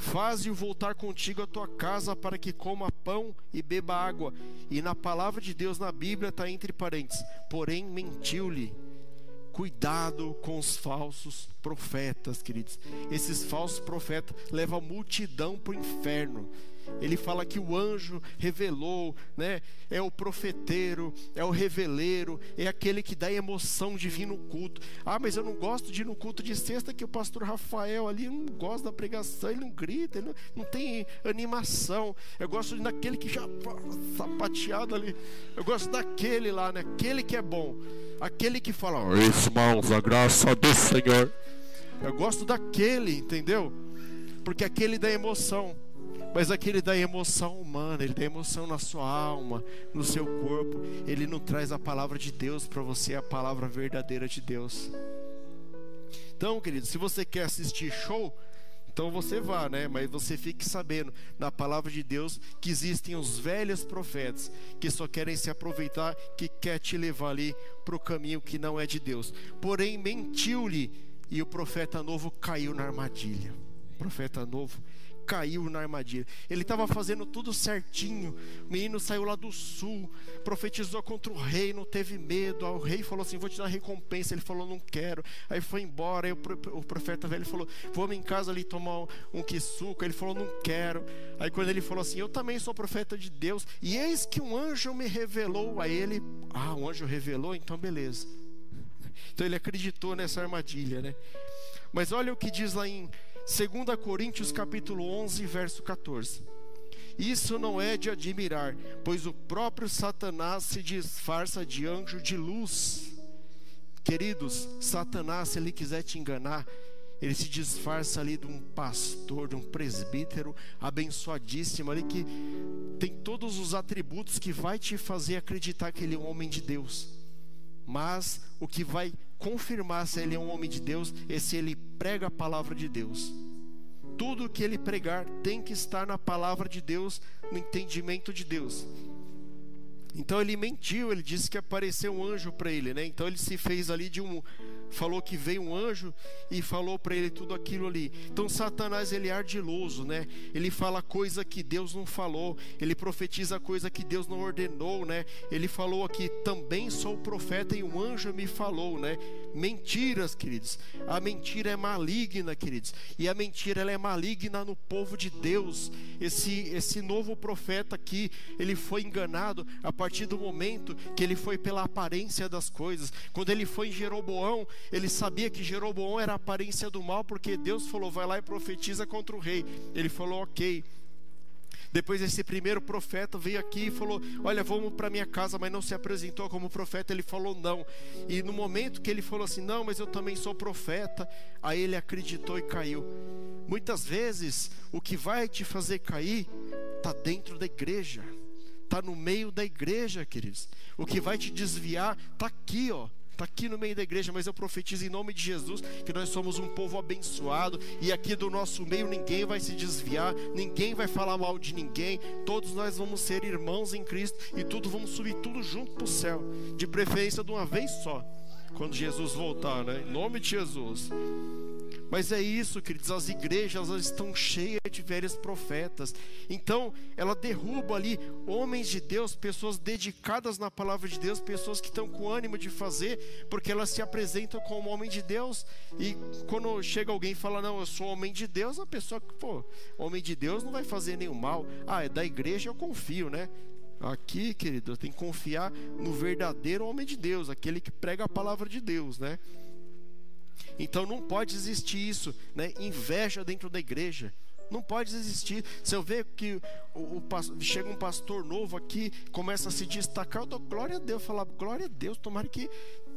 Faze-o voltar contigo à tua casa para que coma pão e beba água. E na palavra de Deus na Bíblia está entre parênteses. Porém, mentiu-lhe. Cuidado com os falsos profetas, queridos. Esses falsos profetas levam a multidão para o inferno. Ele fala que o anjo revelou, né? É o profeteiro, é o reveleiro, é aquele que dá emoção de vir no culto. Ah, mas eu não gosto de ir no culto de sexta que o pastor Rafael ali não gosta da pregação, ele não grita, ele não, não tem animação. Eu gosto de naquele que já sapateado ali. Eu gosto daquele lá, né? Aquele que é bom. Aquele que fala, irmãos, a graça do Senhor. Eu gosto daquele, entendeu? Porque aquele dá emoção. Mas aquele dá emoção humana, ele dá emoção na sua alma, no seu corpo. Ele não traz a palavra de Deus para você, a palavra verdadeira de Deus. Então, querido, se você quer assistir show, então você vá, né? Mas você fique sabendo na palavra de Deus que existem os velhos profetas que só querem se aproveitar, que quer te levar ali para o caminho que não é de Deus. Porém, mentiu-lhe e o profeta novo caiu na armadilha. O profeta novo caiu na armadilha. Ele estava fazendo tudo certinho. O menino saiu lá do sul, profetizou contra o rei, não teve medo. o rei falou assim: Vou te dar recompensa. Ele falou: Não quero. Aí foi embora. Aí o profeta velho falou: Vamos em casa ali tomar um quisuco. Ele falou: Não quero. Aí quando ele falou assim: Eu também sou profeta de Deus. E eis que um anjo me revelou a ele. Ah, o anjo revelou? Então beleza. Então ele acreditou nessa armadilha, né? Mas olha o que diz lá em 2 Coríntios capítulo 11, verso 14. Isso não é de admirar, pois o próprio Satanás se disfarça de anjo de luz. Queridos, Satanás, se ele quiser te enganar, ele se disfarça ali de um pastor, de um presbítero abençoadíssimo ali que tem todos os atributos que vai te fazer acreditar que ele é um homem de Deus. Mas o que vai confirmar se ele é um homem de Deus é se ele prega a palavra de Deus. Tudo que ele pregar tem que estar na palavra de Deus, no entendimento de Deus. Então ele mentiu, ele disse que apareceu um anjo para ele, né? Então ele se fez ali de um falou que veio um anjo e falou para ele tudo aquilo ali. Então Satanás ele é ardiloso, né? Ele fala coisa que Deus não falou, ele profetiza coisa que Deus não ordenou, né? Ele falou aqui também sou profeta e um anjo me falou, né? Mentiras, queridos. A mentira é maligna, queridos. E a mentira ela é maligna no povo de Deus. Esse esse novo profeta aqui, ele foi enganado a partir do momento que ele foi pela aparência das coisas. Quando ele foi em Jeroboão, ele sabia que Jeroboão era a aparência do mal, porque Deus falou: vai lá e profetiza contra o rei. Ele falou: ok. Depois esse primeiro profeta veio aqui e falou: Olha, vamos para minha casa, mas não se apresentou como profeta. Ele falou não. E no momento que ele falou assim: Não, mas eu também sou profeta, aí ele acreditou e caiu. Muitas vezes o que vai te fazer cair está dentro da igreja, está no meio da igreja, queridos. O que vai te desviar está aqui, ó está aqui no meio da igreja, mas eu profetizo em nome de Jesus que nós somos um povo abençoado. E aqui do nosso meio ninguém vai se desviar, ninguém vai falar mal de ninguém, todos nós vamos ser irmãos em Cristo e tudo vamos subir tudo junto para o céu, de preferência de uma vez só, quando Jesus voltar, né? Em nome de Jesus. Mas é isso, queridos, as igrejas elas estão cheias de velhos profetas. Então, ela derruba ali homens de Deus, pessoas dedicadas na palavra de Deus, pessoas que estão com ânimo de fazer, porque elas se apresentam como homem de Deus. E quando chega alguém e fala: "Não, eu sou homem de Deus", a pessoa, pô, homem de Deus não vai fazer nenhum mal. Ah, é da igreja eu confio, né? Aqui, querido, tenho que confiar no verdadeiro homem de Deus, aquele que prega a palavra de Deus, né? Então não pode existir isso, né? Inveja dentro da igreja. Não pode existir. Se eu ver que o, o, chega um pastor novo aqui, começa a se destacar, eu dou glória a Deus, falar glória a Deus, tomara que,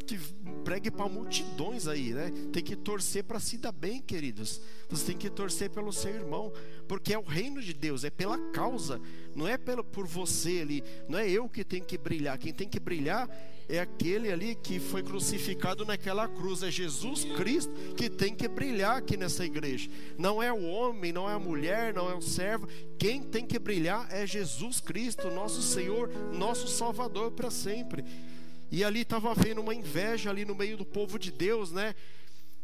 que pregue para multidões aí, né? Tem que torcer para se dar bem, queridos. Você tem que torcer pelo seu irmão, porque é o reino de Deus, é pela causa, não é pelo, por você ali, não é eu que tenho que brilhar. Quem tem que brilhar é aquele ali que foi crucificado naquela cruz, é Jesus Cristo que tem que brilhar aqui nessa igreja. Não é o homem, não é a mulher, não é o servo. Quem tem que brilhar é Jesus Cristo, nosso Senhor, nosso Salvador para sempre. E ali estava havendo uma inveja ali no meio do povo de Deus, né?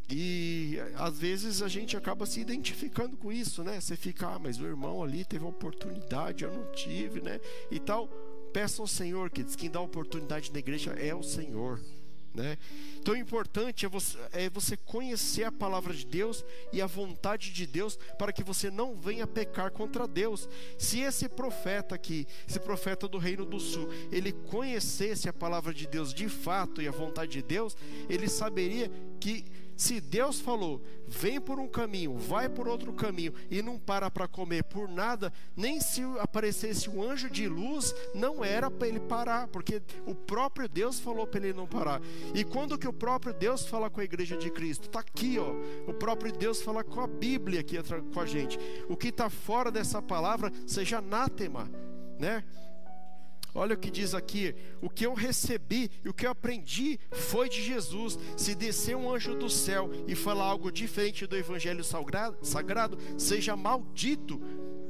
E às vezes a gente acaba se identificando com isso, né? Você fica, ah, mas o irmão ali teve a oportunidade, eu não tive, né? E tal. Peça ao Senhor, que diz quem dá oportunidade na igreja é o Senhor. Né? Então o importante é você, é você conhecer a palavra de Deus e a vontade de Deus para que você não venha pecar contra Deus. Se esse profeta aqui, esse profeta do Reino do Sul, ele conhecesse a palavra de Deus de fato e a vontade de Deus, ele saberia que se Deus falou, vem por um caminho, vai por outro caminho e não para para comer por nada, nem se aparecesse um anjo de luz, não era para ele parar, porque o próprio Deus falou para ele não parar. E quando que o próprio Deus fala com a igreja de Cristo? Está aqui, ó. O próprio Deus fala com a Bíblia aqui com a gente. O que está fora dessa palavra seja anátema, né? Olha o que diz aqui: o que eu recebi e o que eu aprendi foi de Jesus. Se descer um anjo do céu e falar algo diferente do evangelho sagrado, seja maldito.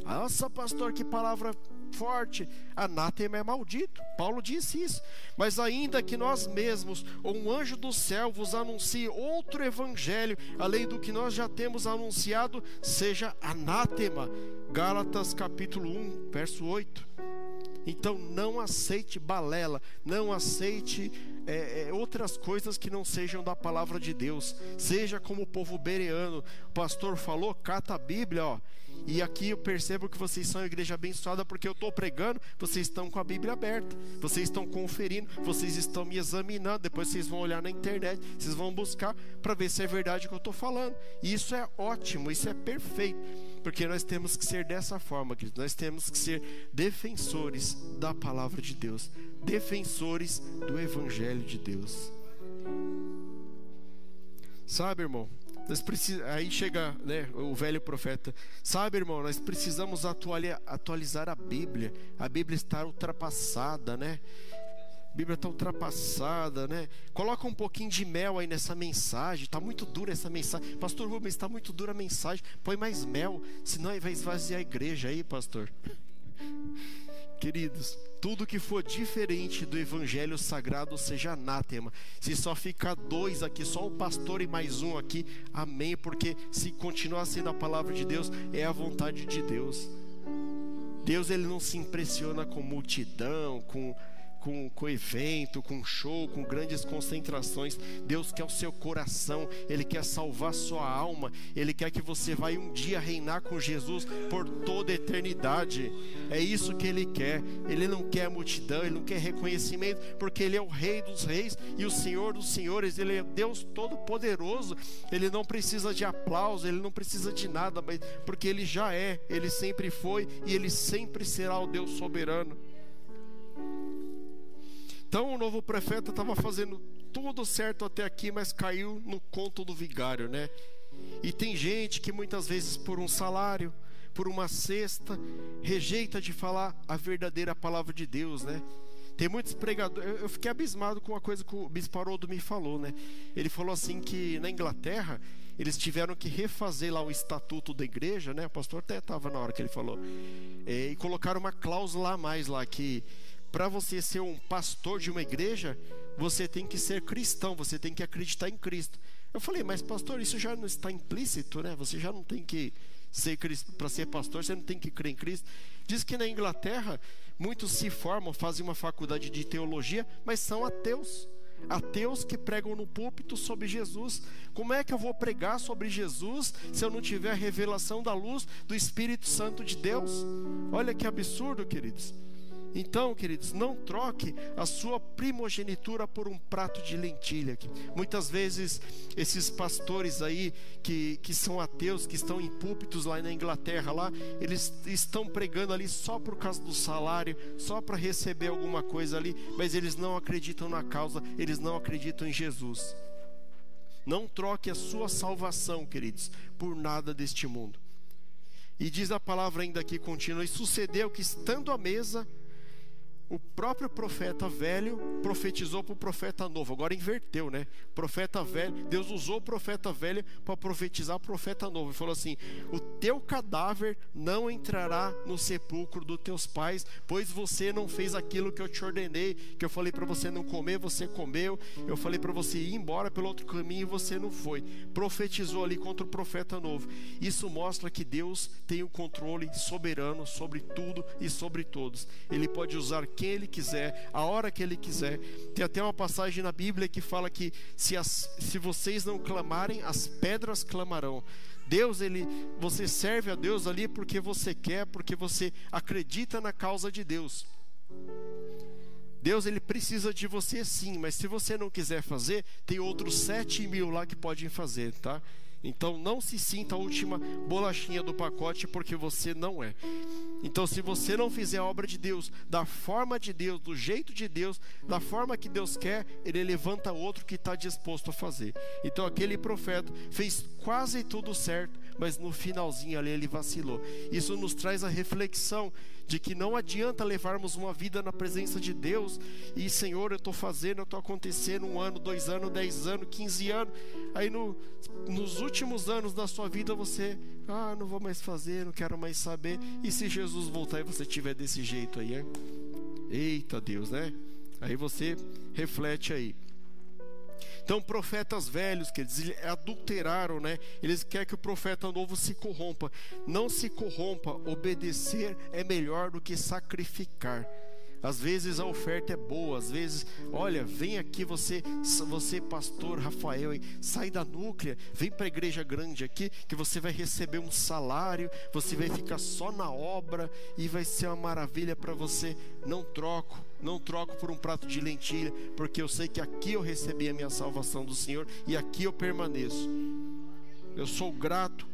Nossa, pastor, que palavra forte. Anátema é maldito. Paulo disse isso. Mas ainda que nós mesmos, ou um anjo do céu, vos anuncie outro evangelho, além do que nós já temos anunciado, seja anátema. Gálatas capítulo 1, verso 8. Então não aceite balela, não aceite é, é, outras coisas que não sejam da palavra de Deus. Seja como o povo bereano. O pastor falou, cata a Bíblia, ó. E aqui eu percebo que vocês são igreja abençoada porque eu estou pregando, vocês estão com a Bíblia aberta, vocês estão conferindo, vocês estão me examinando. Depois vocês vão olhar na internet, vocês vão buscar para ver se é verdade o que eu estou falando. E isso é ótimo, isso é perfeito. Porque nós temos que ser dessa forma, querido. Nós temos que ser defensores da palavra de Deus, defensores do Evangelho de Deus. Sabe, irmão? Nós precis... Aí chega né, o velho profeta. Sabe, irmão, nós precisamos atualizar a Bíblia. A Bíblia está ultrapassada, né? Bíblia está ultrapassada, né? Coloca um pouquinho de mel aí nessa mensagem. Está muito dura essa mensagem. Pastor Rubens, está muito dura a mensagem. Põe mais mel, senão vai esvaziar a igreja aí, pastor. <laughs> Queridos, tudo que for diferente do evangelho sagrado seja anátema. Se só ficar dois aqui, só o pastor e mais um aqui, amém. Porque se continuar sendo a palavra de Deus, é a vontade de Deus. Deus ele não se impressiona com multidão, com com, com evento, com show, com grandes concentrações. Deus quer o seu coração, Ele quer salvar sua alma, Ele quer que você vai um dia reinar com Jesus por toda a eternidade. É isso que Ele quer. Ele não quer multidão, Ele não quer reconhecimento, porque Ele é o Rei dos Reis e o Senhor dos Senhores. Ele é Deus Todo-Poderoso. Ele não precisa de aplauso, Ele não precisa de nada, mas porque Ele já é, Ele sempre foi e Ele sempre será o Deus soberano. Então o novo profeta estava fazendo tudo certo até aqui, mas caiu no conto do vigário, né? E tem gente que muitas vezes por um salário, por uma cesta, rejeita de falar a verdadeira palavra de Deus, né? Tem muitos pregadores. Eu fiquei abismado com uma coisa que o Bispo Haroldo me falou, né? Ele falou assim que na Inglaterra eles tiveram que refazer lá o estatuto da igreja, né? O pastor até estava na hora que ele falou. É, e colocaram uma cláusula a mais lá que para você ser um pastor de uma igreja, você tem que ser cristão, você tem que acreditar em Cristo. Eu falei, mas pastor, isso já não está implícito, né? Você já não tem que ser para ser pastor, você não tem que crer em Cristo. Diz que na Inglaterra muitos se formam, fazem uma faculdade de teologia, mas são ateus. Ateus que pregam no púlpito sobre Jesus. Como é que eu vou pregar sobre Jesus se eu não tiver a revelação da luz do Espírito Santo de Deus? Olha que absurdo, queridos. Então, queridos, não troque a sua primogenitura por um prato de lentilha. Muitas vezes, esses pastores aí que, que são ateus, que estão em púlpitos lá na Inglaterra, lá, eles estão pregando ali só por causa do salário, só para receber alguma coisa ali, mas eles não acreditam na causa, eles não acreditam em Jesus. Não troque a sua salvação, queridos, por nada deste mundo. E diz a palavra ainda aqui contínua: E sucedeu que estando à mesa, o próprio profeta velho profetizou para o profeta novo. Agora inverteu, né? Profeta velho, Deus usou o profeta velho para profetizar o profeta novo. Ele falou assim: O teu cadáver não entrará no sepulcro dos teus pais, pois você não fez aquilo que eu te ordenei, que eu falei para você não comer, você comeu. Eu falei para você ir embora pelo outro caminho e você não foi. Profetizou ali contra o profeta novo. Isso mostra que Deus tem o controle soberano sobre tudo e sobre todos. Ele pode usar quem ele quiser, a hora que ele quiser. Tem até uma passagem na Bíblia que fala que se, as, se vocês não clamarem, as pedras clamarão. Deus, ele, você serve a Deus ali porque você quer, porque você acredita na causa de Deus. Deus ele precisa de você sim, mas se você não quiser fazer, tem outros sete mil lá que podem fazer, tá? Então não se sinta a última bolachinha do pacote porque você não é. Então, se você não fizer a obra de Deus da forma de Deus, do jeito de Deus, da forma que Deus quer, ele levanta outro que está disposto a fazer. Então, aquele profeta fez quase tudo certo, mas no finalzinho ali ele vacilou. Isso nos traz a reflexão de que não adianta levarmos uma vida na presença de Deus e, Senhor, eu estou fazendo, eu estou acontecendo um ano, dois anos, dez anos, quinze anos. Aí no, nos últimos anos da sua vida você, ah, não vou mais fazer, não quero mais saber. E se Jesus voltar e você tiver desse jeito aí, é? Eita Deus, né? Aí você reflete aí. Então, profetas velhos, que eles adulteraram, né? Eles querem que o profeta novo se corrompa. Não se corrompa, obedecer é melhor do que sacrificar. Às vezes a oferta é boa, às vezes, olha, vem aqui você, você pastor Rafael, sai da núclea, vem para a igreja grande aqui, que você vai receber um salário, você vai ficar só na obra e vai ser uma maravilha para você. Não troco, não troco por um prato de lentilha, porque eu sei que aqui eu recebi a minha salvação do Senhor e aqui eu permaneço. Eu sou grato,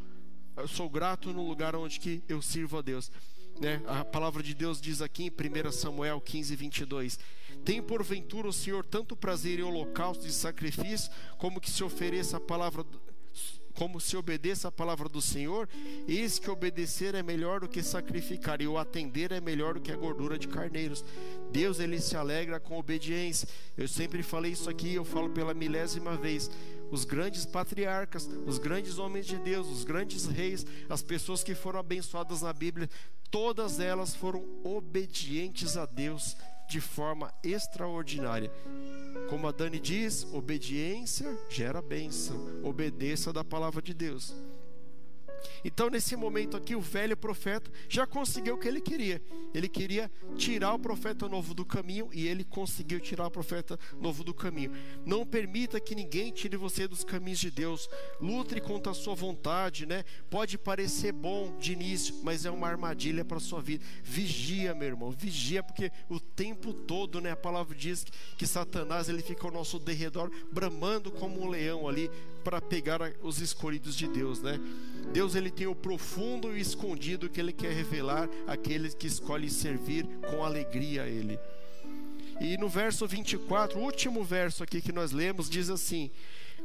eu sou grato no lugar onde que eu sirvo a Deus. Né? A palavra de Deus diz aqui em 1 Samuel 15, 22: Tem porventura o Senhor tanto prazer em holocausto e sacrifício, como que se ofereça a palavra como se obedeça a palavra do Senhor, eis que obedecer é melhor do que sacrificar, e o atender é melhor do que a gordura de carneiros. Deus ele se alegra com obediência. Eu sempre falei isso aqui, eu falo pela milésima vez. Os grandes patriarcas, os grandes homens de Deus, os grandes reis, as pessoas que foram abençoadas na Bíblia, todas elas foram obedientes a Deus de forma extraordinária. Como a Dani diz, obediência gera bênção. Obedeça da palavra de Deus. Então, nesse momento aqui, o velho profeta já conseguiu o que ele queria. Ele queria tirar o profeta novo do caminho e ele conseguiu tirar o profeta novo do caminho. Não permita que ninguém tire você dos caminhos de Deus. Lutre contra a sua vontade, né? Pode parecer bom de início, mas é uma armadilha para a sua vida. Vigia, meu irmão, vigia, porque o tempo todo, né? A palavra diz que, que Satanás ele fica ao nosso derredor, bramando como um leão ali para pegar os escolhidos de Deus, né? Deus ele tem o profundo e o escondido que ele quer revelar àqueles que escolhem servir com alegria a ele. E no verso 24, o último verso aqui que nós lemos diz assim: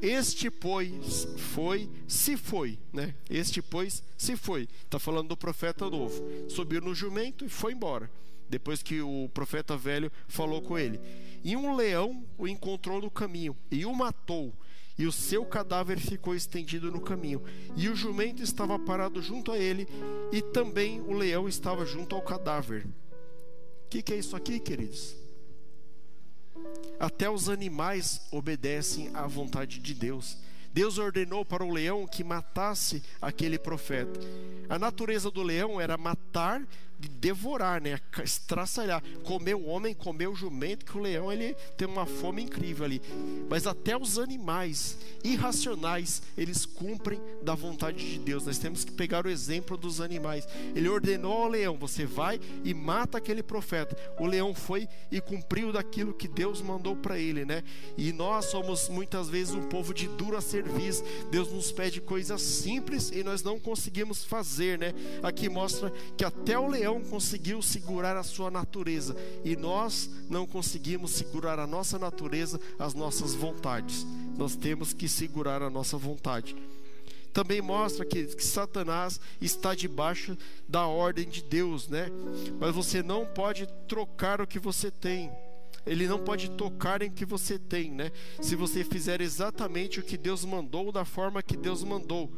Este pois foi, se foi, né? Este pois se foi. Está falando do profeta novo. Subiu no jumento e foi embora. Depois que o profeta velho falou com ele. E um leão o encontrou no caminho e o matou e o seu cadáver ficou estendido no caminho. E o jumento estava parado junto a ele, e também o leão estava junto ao cadáver. O que, que é isso aqui, queridos? Até os animais obedecem à vontade de Deus. Deus ordenou para o leão que matasse aquele profeta. A natureza do leão era matar de devorar, né? Estraçalhar, comer o homem, comer o jumento, que o leão ele tem uma fome incrível ali. Mas até os animais irracionais, eles cumprem da vontade de Deus. Nós temos que pegar o exemplo dos animais. Ele ordenou ao leão: você vai e mata aquele profeta. O leão foi e cumpriu daquilo que Deus mandou para ele, né? E nós somos muitas vezes um povo de dura serviço. Deus nos pede coisas simples e nós não conseguimos fazer, né? Aqui mostra que até o leão conseguiu segurar a sua natureza e nós não conseguimos segurar a nossa natureza, as nossas vontades. Nós temos que segurar a nossa vontade. também mostra que, que, Satanás está debaixo da ordem de Deus, né? Mas você não pode trocar o que você tem. Ele não pode tocar em que você tem, né? Se você fizer exatamente o que Deus mandou, da forma que Deus mandou.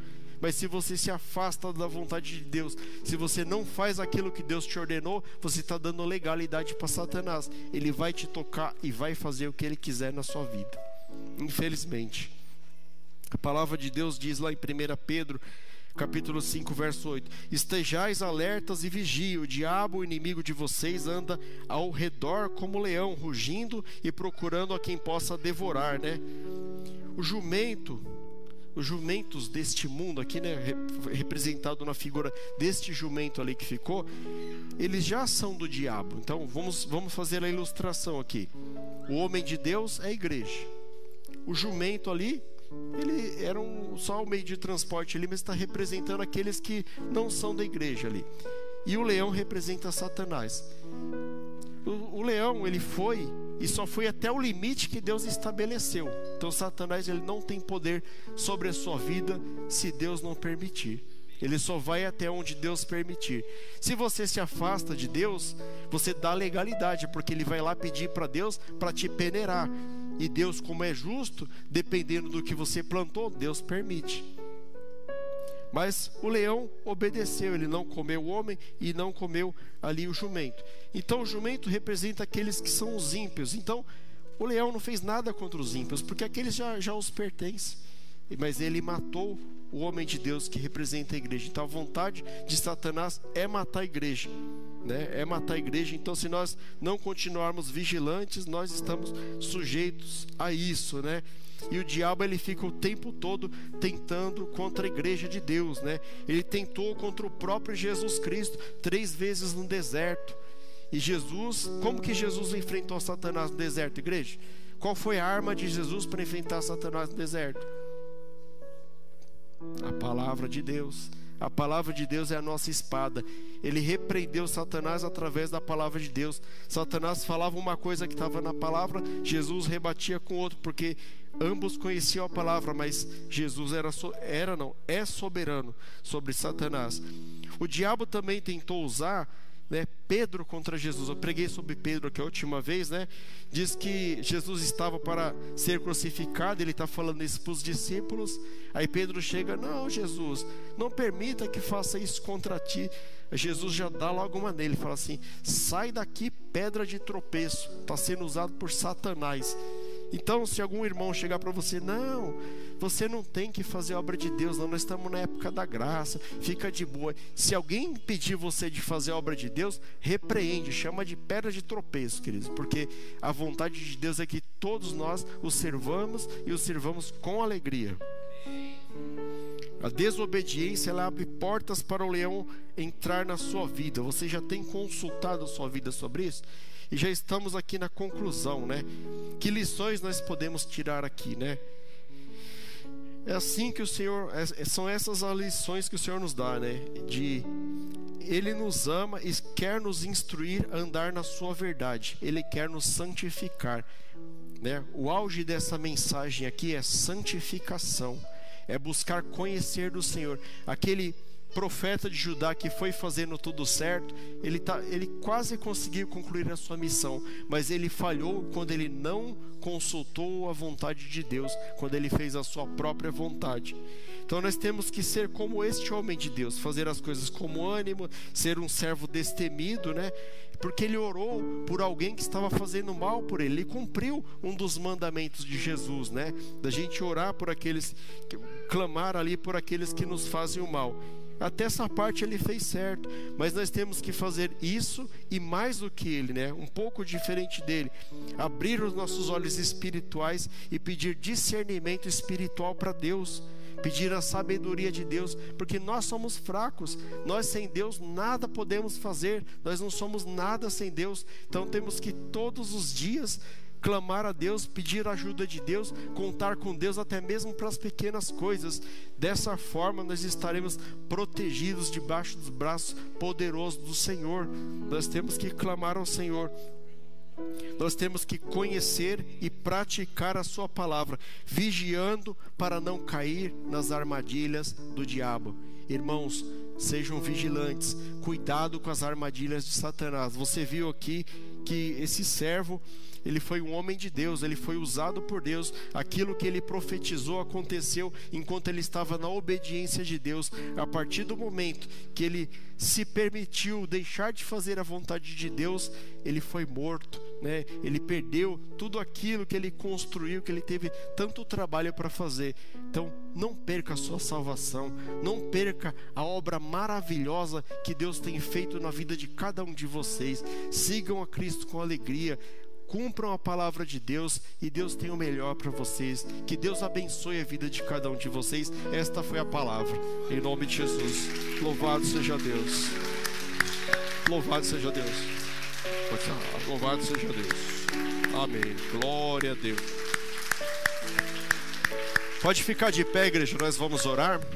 Mas se você se afasta da vontade de Deus, se você não faz aquilo que Deus te ordenou, você está dando legalidade para Satanás. Ele vai te tocar e vai fazer o que ele quiser na sua vida. Infelizmente. A palavra de Deus diz lá em 1 Pedro, capítulo 5, verso 8: Estejais alertas e vigie, o diabo, o inimigo de vocês, anda ao redor como leão, rugindo e procurando a quem possa devorar, né? O jumento os jumentos deste mundo aqui, né, representado na figura deste jumento ali que ficou, eles já são do diabo. Então vamos, vamos fazer a ilustração aqui. O homem de Deus é a igreja. O jumento ali, ele era um, só o meio de transporte ali, mas está representando aqueles que não são da igreja ali. E o leão representa Satanás. O, o leão, ele foi e só foi até o limite que Deus estabeleceu. Então Satanás ele não tem poder sobre a sua vida se Deus não permitir. Ele só vai até onde Deus permitir. Se você se afasta de Deus, você dá legalidade, porque ele vai lá pedir para Deus para te peneirar. E Deus, como é justo, dependendo do que você plantou, Deus permite. Mas o leão obedeceu, ele não comeu o homem e não comeu ali o jumento. Então o jumento representa aqueles que são os ímpios. Então o leão não fez nada contra os ímpios, porque aqueles já, já os pertencem. Mas ele matou o homem de Deus que representa a igreja. Então a vontade de Satanás é matar a igreja. Né? É matar a igreja. Então, se nós não continuarmos vigilantes, nós estamos sujeitos a isso, né? E o diabo ele fica o tempo todo tentando contra a igreja de Deus, né? Ele tentou contra o próprio Jesus Cristo três vezes no deserto. E Jesus, como que Jesus enfrentou Satanás no deserto, igreja? Qual foi a arma de Jesus para enfrentar Satanás no deserto? A palavra de Deus. A palavra de Deus é a nossa espada. Ele repreendeu Satanás através da palavra de Deus. Satanás falava uma coisa que estava na palavra, Jesus rebatia com outro, porque ambos conheciam a palavra, mas Jesus era, era não, é soberano sobre Satanás. O diabo também tentou usar né, Pedro contra Jesus. Eu preguei sobre Pedro aqui a última vez, né? Diz que Jesus estava para ser crucificado, ele está falando isso para os discípulos. Aí Pedro chega: Não, Jesus, não permita que faça isso contra ti. Jesus já dá logo uma nele, fala assim: Sai daqui, pedra de tropeço, está sendo usado por Satanás. Então, se algum irmão chegar para você, não, você não tem que fazer obra de Deus, não, nós estamos na época da graça, fica de boa. Se alguém pedir você de fazer obra de Deus, repreende, chama de pedra de tropeço, queridos, porque a vontade de Deus é que todos nós o servamos e o servamos com alegria. A desobediência ela abre portas para o leão entrar na sua vida. Você já tem consultado a sua vida sobre isso? E já estamos aqui na conclusão, né? Que lições nós podemos tirar aqui, né? É assim que o Senhor, é, são essas as lições que o Senhor nos dá, né? De ele nos ama e quer nos instruir a andar na sua verdade. Ele quer nos santificar, né? O auge dessa mensagem aqui é santificação, é buscar conhecer do Senhor. Aquele profeta de Judá que foi fazendo tudo certo, ele, tá, ele quase conseguiu concluir a sua missão, mas ele falhou quando ele não consultou a vontade de Deus, quando ele fez a sua própria vontade. Então nós temos que ser como este homem de Deus, fazer as coisas com ânimo, ser um servo destemido, né? Porque ele orou por alguém que estava fazendo mal por ele. Ele cumpriu um dos mandamentos de Jesus, né? Da gente orar por aqueles, clamar ali por aqueles que nos fazem o mal. Até essa parte ele fez certo, mas nós temos que fazer isso e mais do que ele, né? Um pouco diferente dele. Abrir os nossos olhos espirituais e pedir discernimento espiritual para Deus. Pedir a sabedoria de Deus, porque nós somos fracos, nós sem Deus nada podemos fazer, nós não somos nada sem Deus, então temos que todos os dias clamar a Deus, pedir a ajuda de Deus, contar com Deus até mesmo para as pequenas coisas. Dessa forma, nós estaremos protegidos debaixo dos braços poderosos do Senhor. Nós temos que clamar ao Senhor. Nós temos que conhecer e praticar a sua palavra, vigiando para não cair nas armadilhas do diabo. Irmãos, sejam vigilantes, cuidado com as armadilhas de Satanás. Você viu aqui que esse servo ele foi um homem de Deus, ele foi usado por Deus. Aquilo que ele profetizou aconteceu enquanto ele estava na obediência de Deus. A partir do momento que ele se permitiu deixar de fazer a vontade de Deus, ele foi morto, né? Ele perdeu tudo aquilo que ele construiu, que ele teve tanto trabalho para fazer. Então, não perca a sua salvação, não perca a obra maravilhosa que Deus tem feito na vida de cada um de vocês. Sigam a Cristo com alegria cumpram a palavra de Deus e Deus tem o melhor para vocês. Que Deus abençoe a vida de cada um de vocês. Esta foi a palavra. Em nome de Jesus. Louvado seja Deus. Louvado seja Deus. Louvado seja Deus. Amém. Glória a Deus. Pode ficar de pé, igreja, nós vamos orar.